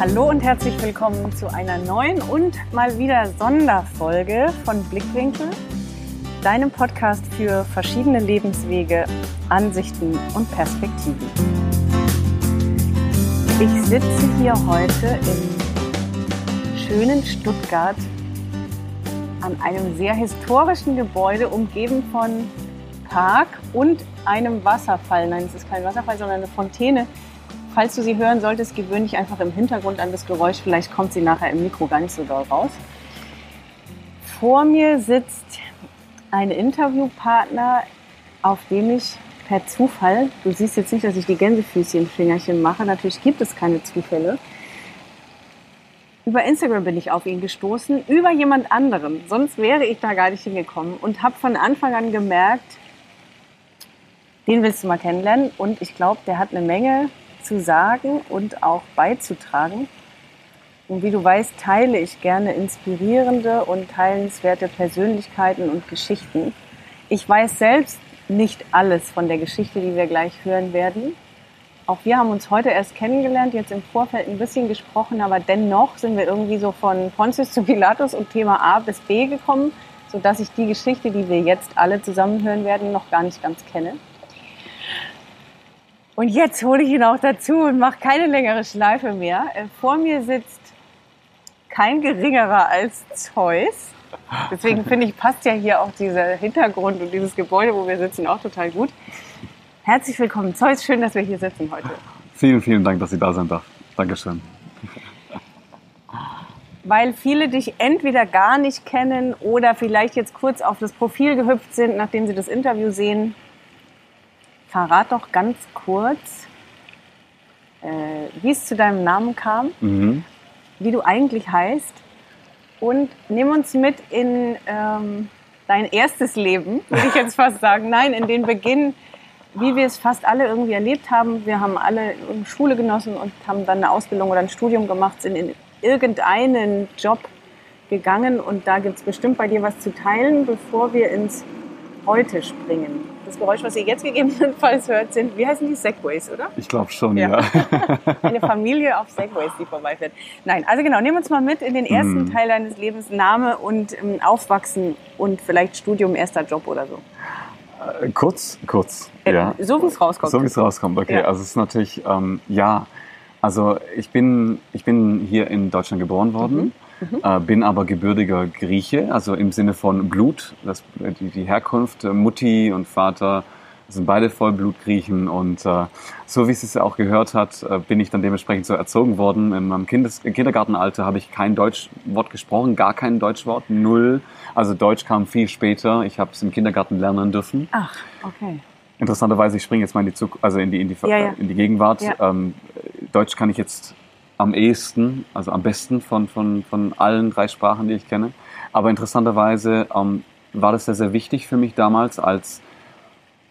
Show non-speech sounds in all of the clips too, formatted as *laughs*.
Hallo und herzlich willkommen zu einer neuen und mal wieder Sonderfolge von Blickwinkel, deinem Podcast für verschiedene Lebenswege, Ansichten und Perspektiven. Ich sitze hier heute im schönen Stuttgart an einem sehr historischen Gebäude, umgeben von Park und einem Wasserfall. Nein, es ist kein Wasserfall, sondern eine Fontäne, falls du sie hören solltest, gewöhne dich einfach im Hintergrund an das Geräusch. Vielleicht kommt sie nachher im Mikro gar nicht so doll raus. Vor mir sitzt ein Interviewpartner, auf dem ich per Zufall, du siehst jetzt nicht, dass ich die Gänsefüßchen-Fingerchen mache, natürlich gibt es keine Zufälle. Über Instagram bin ich auf ihn gestoßen, über jemand anderen. Sonst wäre ich da gar nicht hingekommen und habe von Anfang an gemerkt, den willst du mal kennenlernen. Und ich glaube, der hat eine Menge zu sagen und auch beizutragen. Und wie du weißt, teile ich gerne inspirierende und teilenswerte Persönlichkeiten und Geschichten. Ich weiß selbst nicht alles von der Geschichte, die wir gleich hören werden. Auch wir haben uns heute erst kennengelernt, jetzt im Vorfeld ein bisschen gesprochen, aber dennoch sind wir irgendwie so von Pontius zu Pilatus und Thema A bis B gekommen, sodass ich die Geschichte, die wir jetzt alle zusammen hören werden, noch gar nicht ganz kenne. Und jetzt hole ich ihn auch dazu und mache keine längere Schleife mehr. Äh, vor mir sitzt kein geringerer als Zeus. Deswegen finde ich, passt ja hier auch dieser Hintergrund und dieses Gebäude, wo wir sitzen, auch total gut. Herzlich willkommen, Zeus. Schön, dass wir hier sitzen heute. Vielen, vielen Dank, dass Sie da sind. Dankeschön. Weil viele dich entweder gar nicht kennen oder vielleicht jetzt kurz auf das Profil gehüpft sind, nachdem sie das Interview sehen verrat doch ganz kurz, äh, wie es zu deinem Namen kam, mhm. wie du eigentlich heißt und nimm uns mit in ähm, dein erstes Leben, würde ich jetzt fast sagen. Nein, in den Beginn, wie wir es fast alle irgendwie erlebt haben. Wir haben alle Schule genossen und haben dann eine Ausbildung oder ein Studium gemacht, sind in irgendeinen Job gegangen und da gibt es bestimmt bei dir was zu teilen, bevor wir ins Heute springen. Das Geräusch, was ihr jetzt gegebenenfalls hört, sind, wie heißen die, Segways, oder? Ich glaube schon, ja. ja. *laughs* Eine Familie auf Segways, die vorbeifährt. Nein, also genau, nehmen wir uns mal mit in den ersten mm. Teil deines Lebens, Name und ähm, Aufwachsen und vielleicht Studium, erster Job oder so. Äh, kurz, kurz, äh, ja. So wie es rauskommt. So wie es rauskommt, okay. Ja. Also es ist natürlich, ähm, ja, also ich bin, ich bin hier in Deutschland geboren worden. Mhm Mhm. Äh, bin aber gebürtiger Grieche, also im Sinne von Blut, das, die, die Herkunft, äh, Mutti und Vater sind beide Vollblutgriechen und äh, so wie es es auch gehört hat, äh, bin ich dann dementsprechend so erzogen worden. In meinem Kindes Kindergartenalter habe ich kein Deutschwort gesprochen, gar kein Deutschwort, null. Also Deutsch kam viel später. Ich habe es im Kindergarten lernen dürfen. Ach, okay. Interessanterweise, ich springe jetzt mal in die, Zug also in die, in die, ja, ja. In die Gegenwart. Ja. Ähm, Deutsch kann ich jetzt am ehesten, also am besten von, von, von allen drei Sprachen, die ich kenne. Aber interessanterweise ähm, war das sehr, sehr wichtig für mich damals als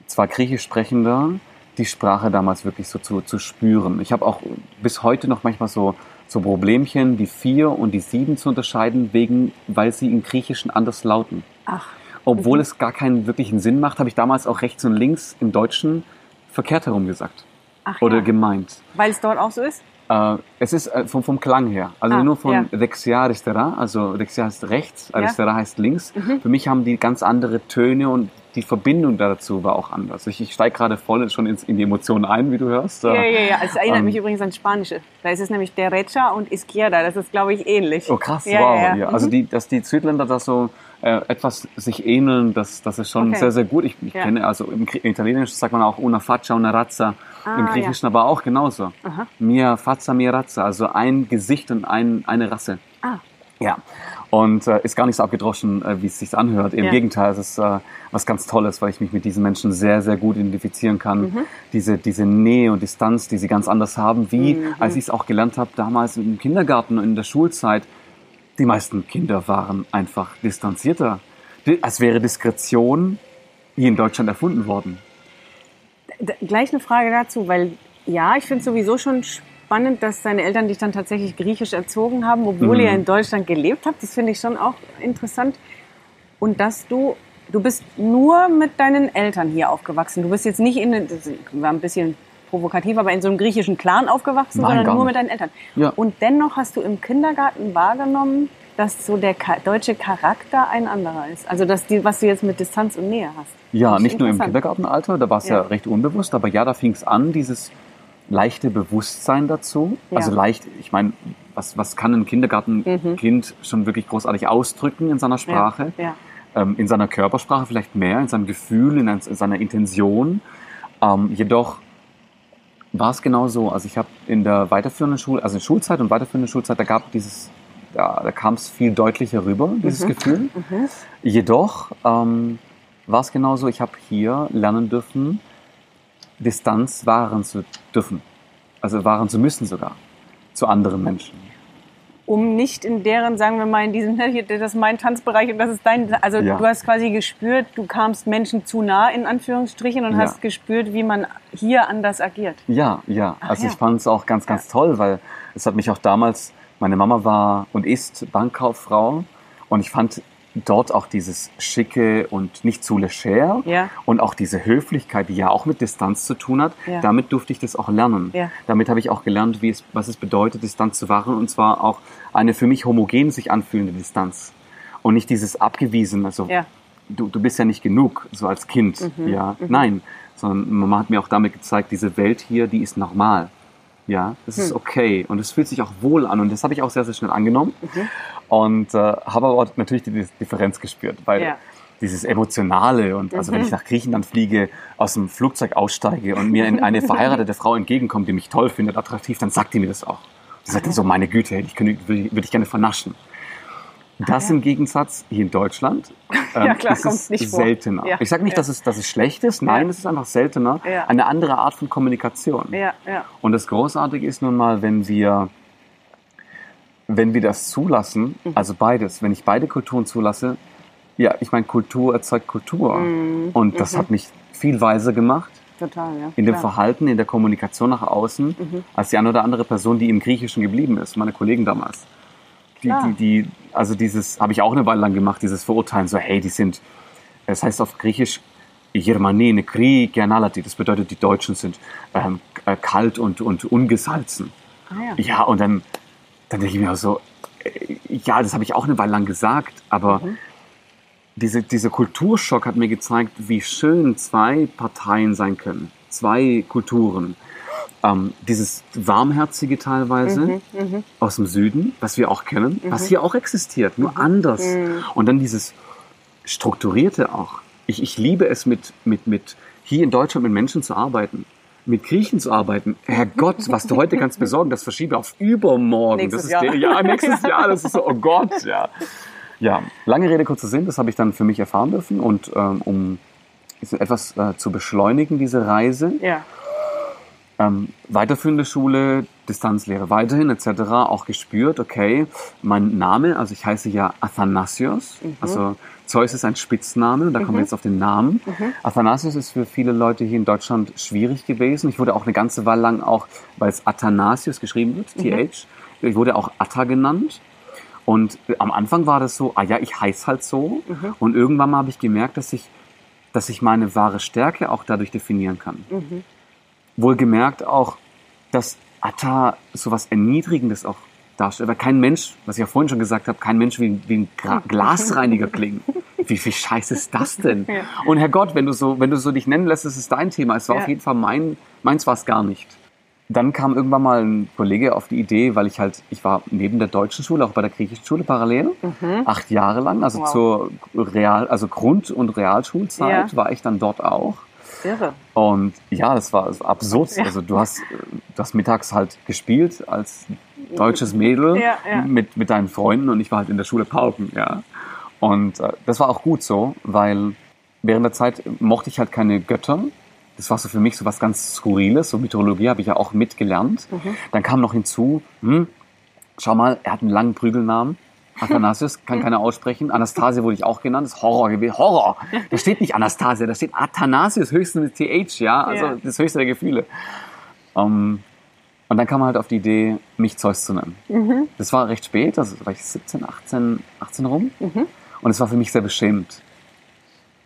zwar griechisch sprechender, die Sprache damals wirklich so zu, zu spüren. Ich habe auch bis heute noch manchmal so, so Problemchen, die vier und die sieben zu unterscheiden, wegen, weil sie im Griechischen anders lauten. Ach. Obwohl mhm. es gar keinen wirklichen Sinn macht, habe ich damals auch rechts und links im Deutschen verkehrt herum gesagt. Ach, oder ja. gemeint. Weil es dort auch so ist? Äh, es ist äh, vom, vom Klang her. Also ah, nur von ja. Dexia Aristera, also Dexia heißt rechts, Aristera ja. heißt links. Mhm. Für mich haben die ganz andere Töne und die Verbindung dazu war auch anders. Ich, ich steige gerade voll schon ins, in die Emotionen ein, wie du hörst. Ja, ja, ja. Es erinnert ähm, mich übrigens an Spanische. Da ist es nämlich Derecha und Izquierda. Das ist, glaube ich, ähnlich. Oh krass, ja, wow. Ja, ja. Also mhm. die, dass die Südländer da so äh, etwas sich ähneln, das, das ist schon okay. sehr, sehr gut. Ich, ich kenne, also im Italienischen sagt man auch una faccia, una razza. Ah, Im Griechischen aber auch genauso. Aha. Mia faccia, mia razza. Also ein Gesicht und ein, eine Rasse. Ah. Ja. Und äh, ist gar nicht so abgedroschen, äh, wie es sich anhört. Im ja. Gegenteil, es ist äh, was ganz Tolles, weil ich mich mit diesen Menschen sehr, sehr gut identifizieren kann. Mhm. Diese, diese Nähe und Distanz, die sie ganz anders haben, wie mhm. als ich es auch gelernt habe damals im Kindergarten und in der Schulzeit. Die meisten Kinder waren einfach distanzierter. Als wäre Diskretion hier in Deutschland erfunden worden. Gleich eine Frage dazu, weil ja, ich finde sowieso schon spannend, dass deine Eltern dich dann tatsächlich griechisch erzogen haben, obwohl mhm. ihr in Deutschland gelebt habt. Das finde ich schon auch interessant. Und dass du, du bist nur mit deinen Eltern hier aufgewachsen. Du bist jetzt nicht in, das war ein bisschen provokativ, aber in so einem griechischen Clan aufgewachsen, Nein, sondern nur mit deinen Eltern. Ja. Und dennoch hast du im Kindergarten wahrgenommen, dass so der deutsche Charakter ein anderer ist. Also dass die, was du jetzt mit Distanz und Nähe hast. Ja, Das nicht nur im. Kindergartenalter, da war es ja. Ja. recht unbewusst, aber ja, da fing es an, dieses leichte Bewusstsein dazu. Ja. Also leicht, ich meine, was, was kann ein Kindergartenkind schon wirklich großartig ausdrücken in seiner Sprache? Ja. ähm, in seiner Körpersprache vielleicht mehr, in seinem Gefühl, in, in seiner Intention. Ähm, jedoch war es genau so. Also ich habe in der weiterführenden Schule, also in Schulzeit und weiterführenden Schulzeit, da gab dieses, da, da kam es viel deutlicher rüber, dieses Gefühl. Mhm. Jedoch ähm, war es genauso, ich habe hier lernen dürfen, Distanz wahren zu dürfen. Also wahren zu müssen sogar. Zu anderen Menschen. Um nicht in deren, sagen wir mal, in diesem, *laughs* das ist mein Tanzbereich und das ist dein, also Ja. du hast quasi gespürt, du kamst Menschen zu nah, in Anführungsstrichen, und Ja. hast gespürt, wie man hier anders agiert. Ja, ja. Ach also ja. ich fand es auch ganz, ganz toll, weil es hat mich auch damals, meine Mama war und ist Bankkauffrau und ich fand dort auch dieses Schicke und nicht zu leger Ja. und auch diese Höflichkeit, die ja auch mit Distanz zu tun hat, Ja. damit durfte ich das auch lernen. Ja. Damit habe ich auch gelernt, wie es, was es bedeutet, Distanz zu wahren und zwar auch eine für mich homogen sich anfühlende Distanz und nicht dieses abgewiesen, also Ja. du, du bist ja nicht genug, so als Kind. Ja, nein. Sondern Mama hat mir auch damit gezeigt, diese Welt hier, die ist normal. Ja, das ist okay und es fühlt sich auch wohl an und das habe ich auch sehr, sehr schnell angenommen und äh, habe aber natürlich die Differenz gespürt, weil Ja. dieses Emotionale und also wenn ich nach Griechenland fliege, aus dem Flugzeug aussteige und mir in eine verheiratete Frau entgegenkommt, die mich toll findet, attraktiv, dann sagt die mir das auch. Die sagt dann so, meine Güte, ich könnte, würde, ich- gerne vernaschen. Das im Gegensatz hier in Deutschland *laughs* ähm, Ja, klar, ist es nicht seltener. Ja, Ich sage nicht, ja. dass, es, dass es schlecht ist, nein, Ja. es ist einfach seltener. Ja. Eine andere Art von Kommunikation. Ja, ja. Und das Großartige ist nun mal, wenn wir, wenn wir das zulassen, Mhm. also beides, wenn ich beide Kulturen zulasse, ja, ich meine, Kultur erzeugt Kultur. Mhm. Und das hat mich viel weiser gemacht Total, ja. in dem Klar. Verhalten, in der Kommunikation nach außen, Mhm. als die eine oder andere Person, die im Griechischen geblieben ist, meine Kollegen damals. Die, die, die, also dieses habe ich auch eine Weile lang gemacht, dieses Verurteilen, so hey, die sind, es heißt auf Griechisch Germane, Nekri, Gernalati, das bedeutet, die Deutschen sind ähm, äh, kalt und, und ungesalzen. Ah, ja. Ja, und dann, dann denke ich mir auch so, äh, ja, das habe ich auch eine Weile lang gesagt, aber Mhm. diese, dieser Kulturschock hat mir gezeigt, wie schön zwei Parteien sein können, zwei Kulturen. Ähm, dieses Warmherzige teilweise Mhm, aus dem Süden, was wir auch kennen, was hier auch existiert, nur anders. Mhm. Und dann dieses Strukturierte auch. Ich, ich liebe es, mit, mit, mit hier in Deutschland mit Menschen zu arbeiten, mit Griechen zu arbeiten. Herrgott, was du heute kannst besorgen, das verschiebe auf übermorgen. Nächstes das ist Jahr. Der, ja, nächstes Jahr. Das ist so, oh Gott, ja. Ja, lange Rede, kurzer Sinn, das habe ich dann für mich erfahren dürfen. Und ähm, um etwas äh, zu beschleunigen, diese Reise, Ja. ähm, weiterführende Schule, Distanzlehre weiterhin etc. auch gespürt, okay, mein Name, also ich heiße ja Athanasios, also Zeus ist ein Spitzname und da kommen wir jetzt auf den Namen. Athanasios ist für viele Leute hier in Deutschland schwierig gewesen. Ich wurde auch eine ganze Weile lang auch, weil es Athanasios geschrieben wird, TH, ich wurde auch Atta genannt. Und am Anfang war das so, ah ja, ich heiße halt so. Und irgendwann mal habe ich gemerkt, dass ich, dass ich meine wahre Stärke auch dadurch definieren kann. Wohlgemerkt auch, dass Atta so was Erniedrigendes auch darstellt. Weil kein Mensch, was ich ja vorhin schon gesagt habe, kein Mensch wie, wie ein Gra *laughs* Glasreiniger klingt. Wie viel Scheiß ist das denn? Ja. Und Herrgott, wenn du so, wenn du so dich nennen lässt, ist es dein Thema. Es war Ja. auf jeden Fall mein, meins war es gar nicht. Dann kam irgendwann mal ein Kollege auf die Idee, weil ich halt, ich war neben der deutschen Schule, auch bei der griechischen Schule parallel, acht Jahre lang, also Mhm. Wow. zur Real, also Grund- und Realschulzeit Ja. war ich dann dort auch. Irre. Und ja, das war absurd. Ja. Also du hast, du hast mittags halt gespielt als deutsches Mädel Ja, ja. Mit, mit deinen Freunden und ich war halt in der Schule pauken, ja. Und äh, das war auch gut so, weil während der Zeit mochte ich halt keine Götter. Das war so für mich so was ganz Skurriles. So Mythologie habe ich ja auch mitgelernt. Mhm. Dann kam noch hinzu, hm, schau mal, er hat einen langen Prügelnamen. Athanasius *laughs* kann keiner aussprechen. Anastasia wurde ich auch genannt. Das ist Horror gewesen. Horror! Da steht nicht Anastasia, da steht Athanasius, höchstens mit TH, ja. Also Ja. das höchste der Gefühle. Ähm, und dann kam man halt auf die Idee, mich Zeus zu nennen. Mhm. Das war recht spät, also war ich 17, 18, 18 rum. Und es war für mich sehr beschämend.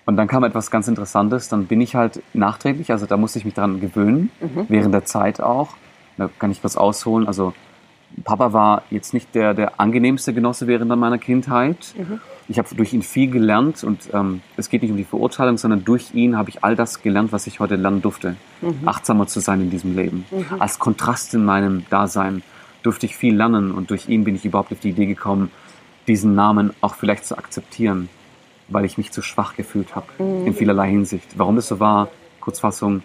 Und dann kam etwas ganz Interessantes. Dann bin ich halt nachträglich, also da musste ich mich daran gewöhnen, während der Zeit auch. Da kann ich was ausholen. Also Papa war jetzt nicht der, der angenehmste Genosse während meiner Kindheit. Ich habe durch ihn viel gelernt und ähm, es geht nicht um die Verurteilung, sondern durch ihn habe ich all das gelernt, was ich heute lernen durfte. Achtsamer zu sein in diesem Leben. Als Kontrast in meinem Dasein durfte ich viel lernen und durch ihn bin ich überhaupt auf die Idee gekommen, diesen Namen auch vielleicht zu akzeptieren, weil ich mich zu schwach gefühlt habe in vielerlei Hinsicht. Warum das so war, Kurzfassung,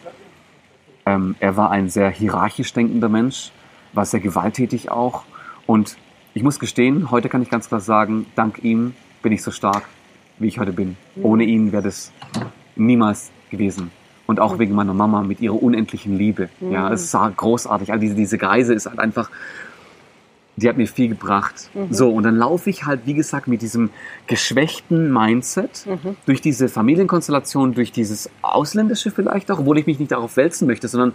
ähm, er war ein sehr hierarchisch denkender Mensch, war sehr gewalttätig auch. Und ich muss gestehen, heute kann ich ganz klar sagen, dank ihm bin ich so stark, wie ich heute bin. Ohne ihn wäre das niemals gewesen. Und auch wegen meiner Mama mit ihrer unendlichen Liebe. Ja, es war großartig. Also diese, diese Reise ist halt einfach, die hat mir viel gebracht. So, und dann laufe ich halt, wie gesagt, mit diesem geschwächten Mindset durch diese Familienkonstellation, durch dieses Ausländische vielleicht auch, obwohl ich mich nicht darauf wälzen möchte, sondern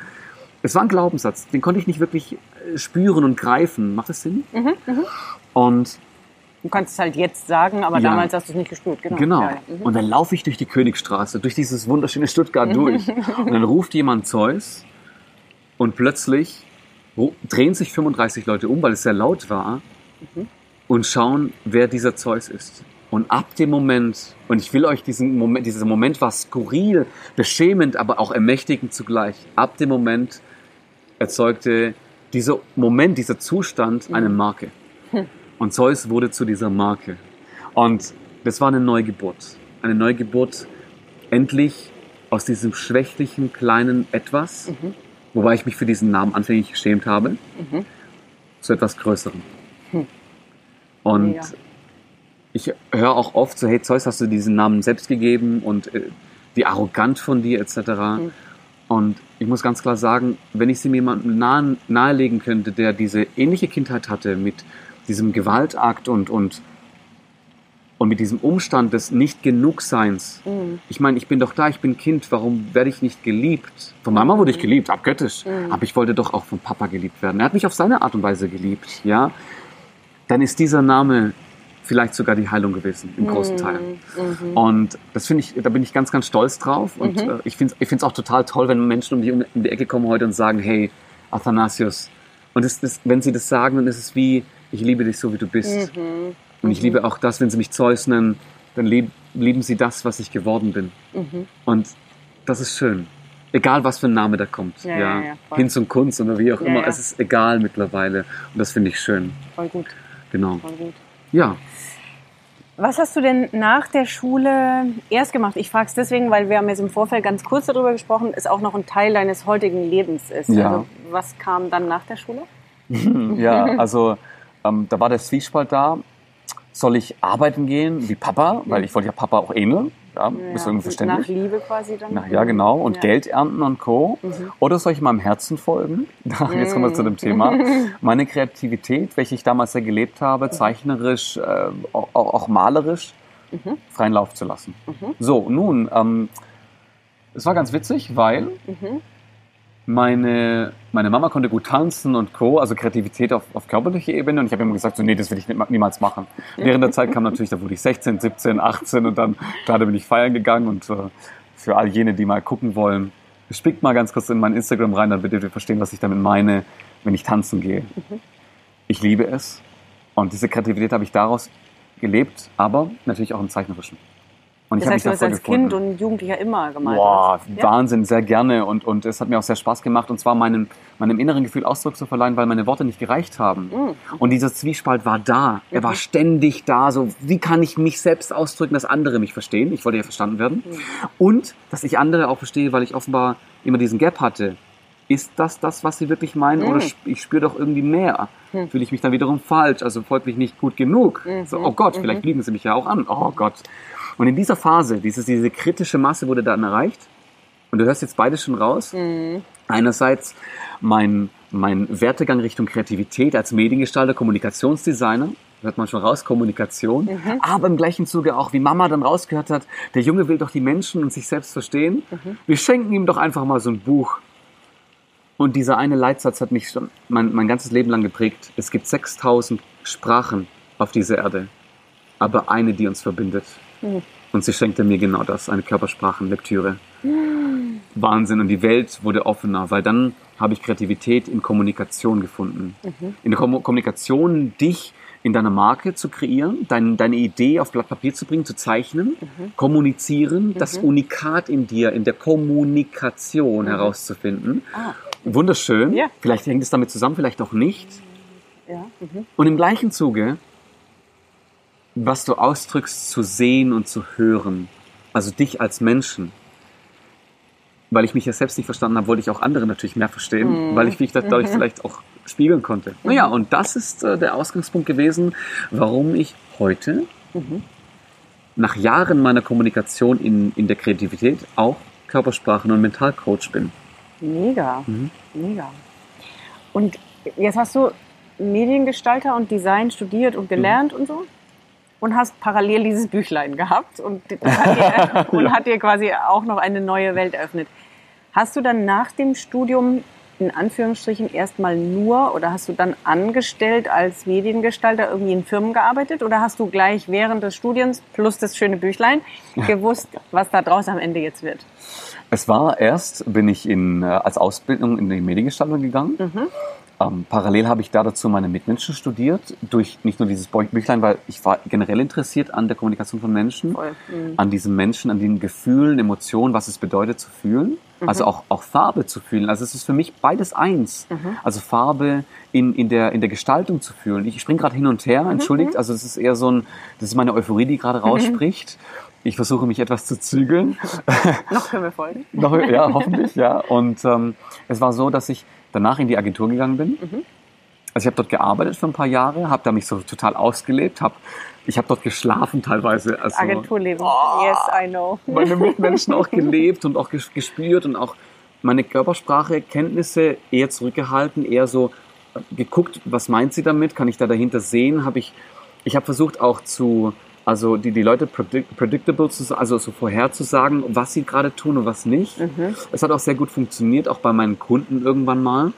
es war ein Glaubenssatz, den konnte ich nicht wirklich äh, spüren und greifen. Macht das Sinn? Und Du kannst es halt jetzt sagen, aber Ja. damals hast du es nicht gespürt. Genau. Genau. Ja, ja. Mhm. Und dann laufe ich durch die Königstraße, durch dieses wunderschöne Stuttgart durch. Und dann ruft jemand Zeus und plötzlich drehen sich 35 Leute um, weil es sehr laut war Mhm. und schauen, wer dieser Zeus ist. Und ab dem Moment, und ich will euch diesen Moment, dieser Moment war skurril, beschämend, aber auch ermächtigend zugleich. Ab dem Moment erzeugte dieser Moment, dieser Zustand eine Marke. Und Zeus wurde zu dieser Marke. Und das war eine Neugeburt. Eine Neugeburt, endlich aus diesem schwächlichen, kleinen Etwas, wobei ich mich für diesen Namen anfänglich geschämt habe, zu etwas Größerem. Und Mega. ich höre auch oft so, hey Zeus, hast du diesen Namen selbst gegeben und äh, wie arrogant von dir etc. Und ich muss ganz klar sagen, wenn ich sie mir jemandem nahe, nahelegen könnte, der diese ähnliche Kindheit hatte mit diesem Gewaltakt und, und, und mit diesem Umstand des Nicht-Genug-Seins. Ich meine, ich bin doch da, ich bin Kind, warum werde ich nicht geliebt? Von Mama wurde ich geliebt, abgöttisch. Aber ich wollte doch auch von Papa geliebt werden. Er hat mich auf seine Art und Weise geliebt, ja. Dann ist dieser Name vielleicht sogar die Heilung gewesen, im großen Teil. Und das finde ich, da bin ich ganz, ganz stolz drauf. Und äh, ich finde es auch total toll, wenn Menschen um die, um die Ecke kommen heute und sagen, hey, Athanasius. Und das, das, wenn sie das sagen, dann ist es wie, ich liebe dich so, wie du bist. Und ich liebe auch das, wenn sie mich Zeus nennen, dann lieb, lieben sie das, was ich geworden bin. Und das ist schön. Egal, was für ein Name da kommt. Ja, ja, ja, voll. Hinz und Kunst oder wie auch Ja, immer. ja. Es ist egal mittlerweile. Und das finde ich schön. Voll gut, Genau. voll gut. Ja. Was hast du denn nach der Schule erst gemacht? Ich frage es deswegen, weil wir haben jetzt im Vorfeld ganz kurz darüber gesprochen, es auch noch ein Teil deines heutigen Lebens ist. Ja. Also, was kam dann nach der Schule? *laughs* Ja, also ähm, da war der Zwiespalt da. Soll ich arbeiten gehen wie Papa? Weil ich wollte ja Papa auch ähneln. Ja, ist irgendwie nach verständlich. Liebe quasi dann. Na, ja, genau. Und Ja. Geld ernten und Co. Oder soll ich meinem Herzen folgen? *laughs* Jetzt kommen wir zu dem Thema. *laughs* Meine Kreativität, welche ich damals sehr gelebt habe, zeichnerisch, äh, auch, auch malerisch, freien Lauf zu lassen. So, nun, ähm, es war ganz witzig, weil meine, meine Mama konnte gut tanzen und Co., also Kreativität auf, auf körperlicher Ebene. Und ich habe immer gesagt, so, nee, das will ich nicht- niemals machen. Während der Zeit kam natürlich, da wurde ich 16, 17, 18 und dann, klar, da bin ich feiern gegangen. Und äh, für all jene, die mal gucken wollen, spickt mal ganz kurz in mein Instagram rein, dann werdet ihr verstehen, was ich damit meine, wenn ich tanzen gehe. Ich liebe es. Und diese Kreativität habe ich daraus gelebt, aber natürlich auch im Zeichnerischen. Und Das heißt, du hast als Kind und Jugendlicher immer gemalt? Boah? Ja? Wahnsinn, sehr gerne. Und, und es hat mir auch sehr Spaß gemacht, und zwar meinem, meinem inneren Gefühl Ausdruck zu verleihen, weil meine Worte nicht gereicht haben. Mhm. Und dieser Zwiespalt war da. Er war ständig da. So, wie kann ich mich selbst ausdrücken, dass andere mich verstehen? Ich wollte ja verstanden werden. Mhm. Und, dass ich andere auch verstehe, weil ich offenbar immer diesen Gap hatte. Ist das das, was sie wirklich meinen? Oder Mhm. ich spüre doch irgendwie mehr? Fühle ich mich dann wiederum falsch? Also folglich nicht gut genug? Mhm. So, oh Gott, vielleicht lügen sie mich ja auch an. Oh Gott. Und in dieser Phase, dieses, diese kritische Masse wurde dann erreicht. Und du hörst jetzt beides schon raus. Einerseits mein, mein Wertegang Richtung Kreativität als Mediengestalter, Kommunikationsdesigner. Hört man schon raus, Kommunikation. Aber im gleichen Zuge auch, wie Mama dann rausgehört hat, der Junge will doch die Menschen und sich selbst verstehen. Wir schenken ihm doch einfach mal so ein Buch. Und dieser eine Leitsatz hat mich schon mein, mein ganzes Leben lang geprägt. Es gibt 6000 Sprachen auf dieser Erde, aber eine, die uns verbindet. Und sie schenkte mir genau das, eine Körpersprachenlektüre. Wahnsinn. Und die Welt wurde offener, weil dann habe ich Kreativität in Kommunikation gefunden. In der Kom Kommunikation, dich in deiner Marke zu kreieren, dein, deine Idee auf Blatt Papier zu bringen, zu zeichnen, kommunizieren, das Unikat in dir, in der Kommunikation herauszufinden. Ah, Wunderschön. Ja. Vielleicht hängt es damit zusammen, vielleicht auch nicht. ja. Mhm. Und im gleichen Zuge, was du ausdrückst, zu sehen und zu hören. Also dich als Menschen. Weil ich mich ja selbst nicht verstanden habe, wollte ich auch andere natürlich mehr verstehen, weil ich mich dadurch vielleicht auch spiegeln konnte. Naja, und das ist äh, der Ausgangspunkt gewesen, warum ich heute, nach Jahren meiner Kommunikation in, in der Kreativität, auch Körpersprachen- und Mentalcoach bin. Mega, Mhm. mega. Und jetzt hast du Mediengestalter und Design studiert und gelernt und so und hast parallel dieses Büchlein gehabt und, *laughs* hat dir, und hat dir quasi auch noch eine neue Welt eröffnet. Hast du dann nach dem Studium in Anführungsstrichen erstmal nur oder hast du dann angestellt als Mediengestalter irgendwie in Firmen gearbeitet oder hast du gleich während des Studiums plus das schöne Büchlein *laughs* gewusst, was da draus am Ende jetzt wird? Es war erst, bin ich in, äh, als Ausbildung in die Mediengestaltung gegangen. Ähm, parallel habe ich da dazu meine Mitmenschen studiert, durch nicht nur dieses Büchlein, weil ich war generell interessiert an der Kommunikation von Menschen. Mhm. an diesen Menschen, an den Gefühlen, Emotionen, was es bedeutet zu fühlen. Also auch, auch Farbe zu fühlen. Also es ist für mich beides eins. Also Farbe in, in, der, in der Gestaltung zu fühlen. Ich springe gerade hin und her, entschuldigt. Also es ist eher so ein, das ist meine Euphorie, die gerade rausspricht. Ich versuche mich etwas zu zügeln. *laughs* Noch können wir folgen. Noch, ja, *laughs* hoffentlich, ja. Und ähm, es war so, dass ich danach in die Agentur gegangen bin. Also ich habe dort gearbeitet für ein paar Jahre, habe da mich so total ausgelebt, hab, ich habe dort geschlafen teilweise. Also Agenturleben. Yes, I know. meine Mitmenschen auch *laughs* gelebt und auch ges- gespürt und auch meine Körpersprache, Kenntnisse eher zurückgehalten, eher so äh, geguckt, was meint sie damit, kann ich da dahinter sehen, habe ich, ich habe versucht auch zu, also die, die Leute predict, predictable zu, also so vorherzusagen, was sie gerade tun und was nicht. Es hat auch sehr gut funktioniert, auch bei meinen Kunden irgendwann mal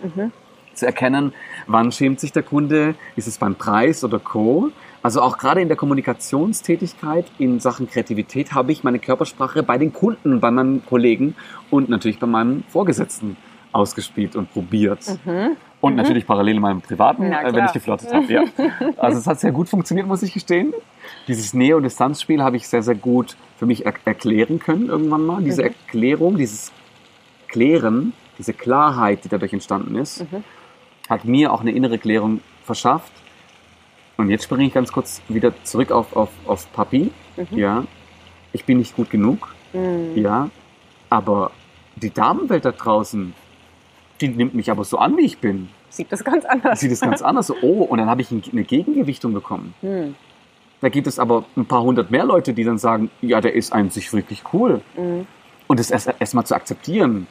zu erkennen, wann schämt sich der Kunde, ist es beim Preis oder Co. Also auch gerade in der Kommunikationstätigkeit in Sachen Kreativität habe ich meine Körpersprache bei den Kunden, bei meinen Kollegen und natürlich bei meinem Vorgesetzten ausgespielt und probiert. Und natürlich parallel in meinem privaten, äh, wenn ich geflirtet habe. Ja. Also es hat sehr gut funktioniert, muss ich gestehen. Dieses Nähe- und Distanzspiel habe ich sehr, sehr gut für mich er erklären können irgendwann mal. Diese Erklärung, dieses Klären, diese Klarheit, die dadurch entstanden ist, hat mir auch eine innere Klärung verschafft. Und jetzt springe ich ganz kurz wieder zurück auf, auf, auf Papi. Ja, ich bin nicht gut genug. Mhm. Ja, aber die Damenwelt da draußen, die nimmt mich aber so an, wie ich bin. Sieht das ganz anders. Sieht es ganz *laughs* anders. Oh, und dann habe ich ein- eine Gegengewichtung bekommen. Mhm. Da gibt es aber ein paar hundert mehr Leute, die dann sagen, ja, der ist an sich wirklich cool. Mhm. Und das erst, erst mal zu akzeptieren. Und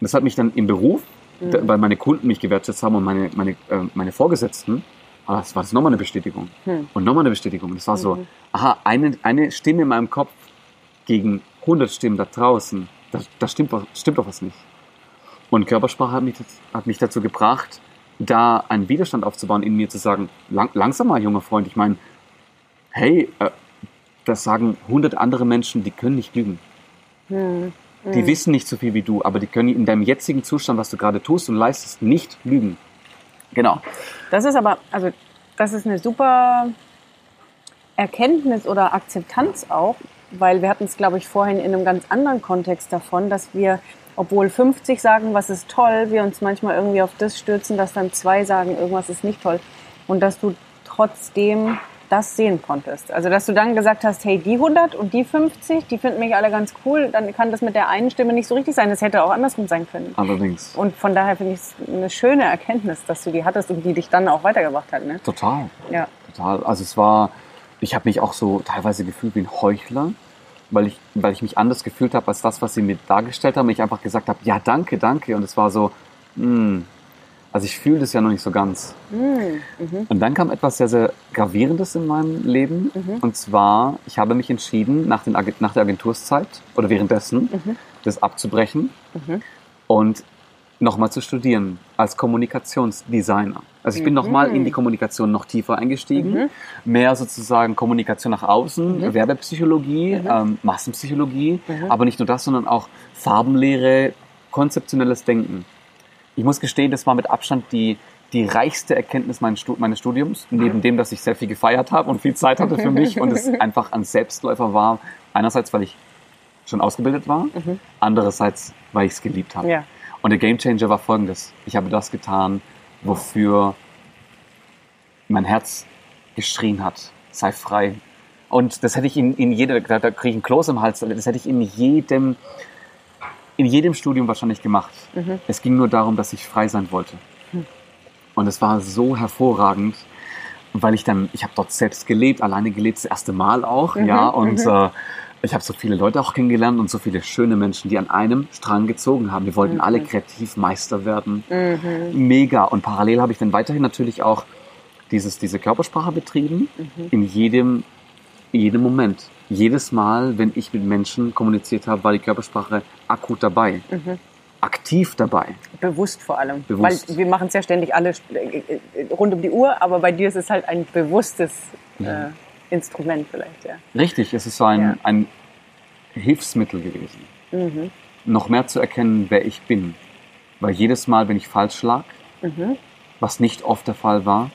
das hat mich dann im Beruf, da, weil meine Kunden mich gewertschätzt haben und meine, meine, äh, meine Vorgesetzten, ah, das war das nochmal eine Bestätigung. Hm. Und nochmal eine Bestätigung. Und es war so, aha, eine, eine Stimme in meinem Kopf gegen 100 Stimmen da draußen, da, da stimmt, was- stimmt doch was nicht. Und Körpersprache hat mich, hat mich dazu gebracht, da einen Widerstand aufzubauen, in mir zu sagen, lang, langsam mal, junger Freund, ich meine, hey, äh, das sagen 100 andere Menschen, die können nicht lügen. Mhm. Die wissen nicht so viel wie du, aber die können in deinem jetzigen Zustand, was du gerade tust und leistest, nicht lügen. Genau. Das ist aber, also das ist eine super Erkenntnis oder Akzeptanz auch, weil wir hatten es, glaube ich, vorhin in einem ganz anderen Kontext davon, dass wir, obwohl 50 sagen, was ist toll, wir uns manchmal irgendwie auf das stürzen, dass dann zwei sagen, irgendwas ist nicht toll. Und dass du trotzdem das sehen konntest. Also, dass du dann gesagt hast, hey, die 100 und die 50, die finden mich alle ganz cool, dann kann das mit der einen Stimme nicht so richtig sein. Das hätte auch andersrum sein können. Allerdings. Und von daher finde ich es eine schöne Erkenntnis, dass du die hattest und die dich dann auch weitergebracht hat. Ne? Total. Ja. Total. Also es war, ich habe mich auch so teilweise gefühlt wie ein Heuchler, weil ich, weil ich mich anders gefühlt habe als das, was sie mir dargestellt haben. Ich einfach gesagt habe, ja, danke, danke. Und es war so, hm, also ich fühle das ja noch nicht so ganz. Mhm. Und dann kam etwas sehr, sehr Gravierendes in meinem Leben. Und zwar, ich habe mich entschieden, nach, den, nach der Agenturszeit oder währenddessen, das abzubrechen und nochmal zu studieren als Kommunikationsdesigner. Also ich bin nochmal in die Kommunikation noch tiefer eingestiegen. Mehr sozusagen Kommunikation nach außen, Werbepsychologie, ähm, Massenpsychologie. Aber nicht nur das, sondern auch Farbenlehre, konzeptionelles Denken. Ich muss gestehen, das war mit Abstand die, die reichste Erkenntnis meines Studiums, neben dem, dass ich sehr viel gefeiert habe und viel Zeit hatte für mich und es *laughs* einfach ein Selbstläufer war. Einerseits, weil ich schon ausgebildet war, andererseits, weil ich es geliebt habe. Ja. Und der Gamechanger war folgendes. Ich habe das getan, wofür mein Herz geschrien hat. Sei frei. Und das hätte ich in, in jeder, da, da kriege ich einen Kloß im Hals, das hätte ich in jedem, in jedem Studium wahrscheinlich gemacht. Es ging nur darum, dass ich frei sein wollte. Und es war so hervorragend, weil ich dann, ich habe dort selbst gelebt, alleine gelebt, das erste Mal auch, ja, und äh, ich habe so viele Leute auch kennengelernt und so viele schöne Menschen, die an einem Strang gezogen haben. Wir wollten alle kreativ Meister werden. Mega. Und parallel habe ich dann weiterhin natürlich auch dieses, diese Körpersprache betrieben, in jedem, jedem Moment. Jedes Mal, wenn ich mit Menschen kommuniziert habe, war die Körpersprache akut dabei. Aktiv dabei. Bewusst vor allem. Bewusst. Weil wir machen es ja ständig alle äh, äh, rund um die Uhr, aber bei dir ist es halt ein bewusstes äh, Instrument vielleicht, ja. Richtig, es ist so ein, Ja. ein Hilfsmittel gewesen. Noch mehr zu erkennen, wer ich bin. Weil jedes Mal, wenn ich falsch lag, was nicht oft der Fall war,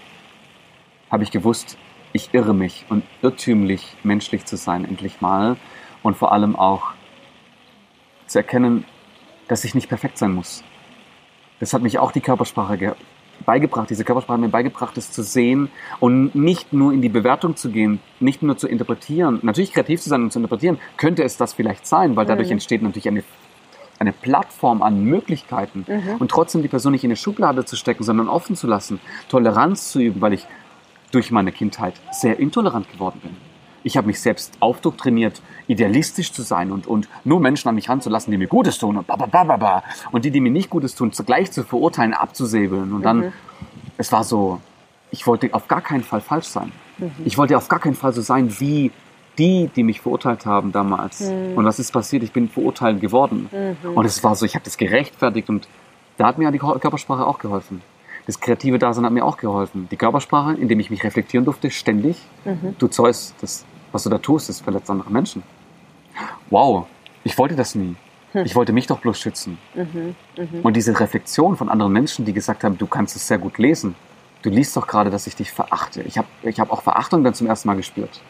habe ich gewusst, ich irre mich und irrtümlich menschlich zu sein, endlich mal. Und vor allem auch zu erkennen, dass ich nicht perfekt sein muss. Das hat mich auch die Körpersprache ge beigebracht. Diese Körpersprache hat mir beigebracht, es zu sehen und nicht nur in die Bewertung zu gehen, nicht nur zu interpretieren. Natürlich kreativ zu sein und zu interpretieren, könnte es das vielleicht sein, weil dadurch entsteht natürlich eine, eine Plattform an Möglichkeiten. Und trotzdem die Person nicht in eine Schublade zu stecken, sondern offen zu lassen, Toleranz zu üben, weil ich durch meine Kindheit sehr intolerant geworden bin. Ich habe mich selbst aufdoktriniert, idealistisch zu sein und, und nur Menschen an mich ranzulassen, die mir Gutes tun und, ba, ba, ba, ba, ba. und die, die mir nicht Gutes tun, zugleich zu verurteilen, abzusäbeln. Und dann, es war so, ich wollte auf gar keinen Fall falsch sein. Ich wollte auf gar keinen Fall so sein wie die, die mich verurteilt haben damals. Und was ist passiert? Ich bin verurteilt geworden. Und es war so, ich habe das gerechtfertigt und da hat mir die Körpersprache auch geholfen. Das kreative Dasein hat mir auch geholfen. Die Körpersprache, indem ich mich reflektieren durfte, ständig. Du Zeus, das, was du da tust, das verletzt andere Menschen. Wow, ich wollte das nie. Ich wollte mich doch bloß schützen. Und diese Reflexion von anderen Menschen, die gesagt haben, du kannst es sehr gut lesen. Du liest doch gerade, dass ich dich verachte. Ich habe ich hab auch Verachtung dann zum ersten Mal gespürt.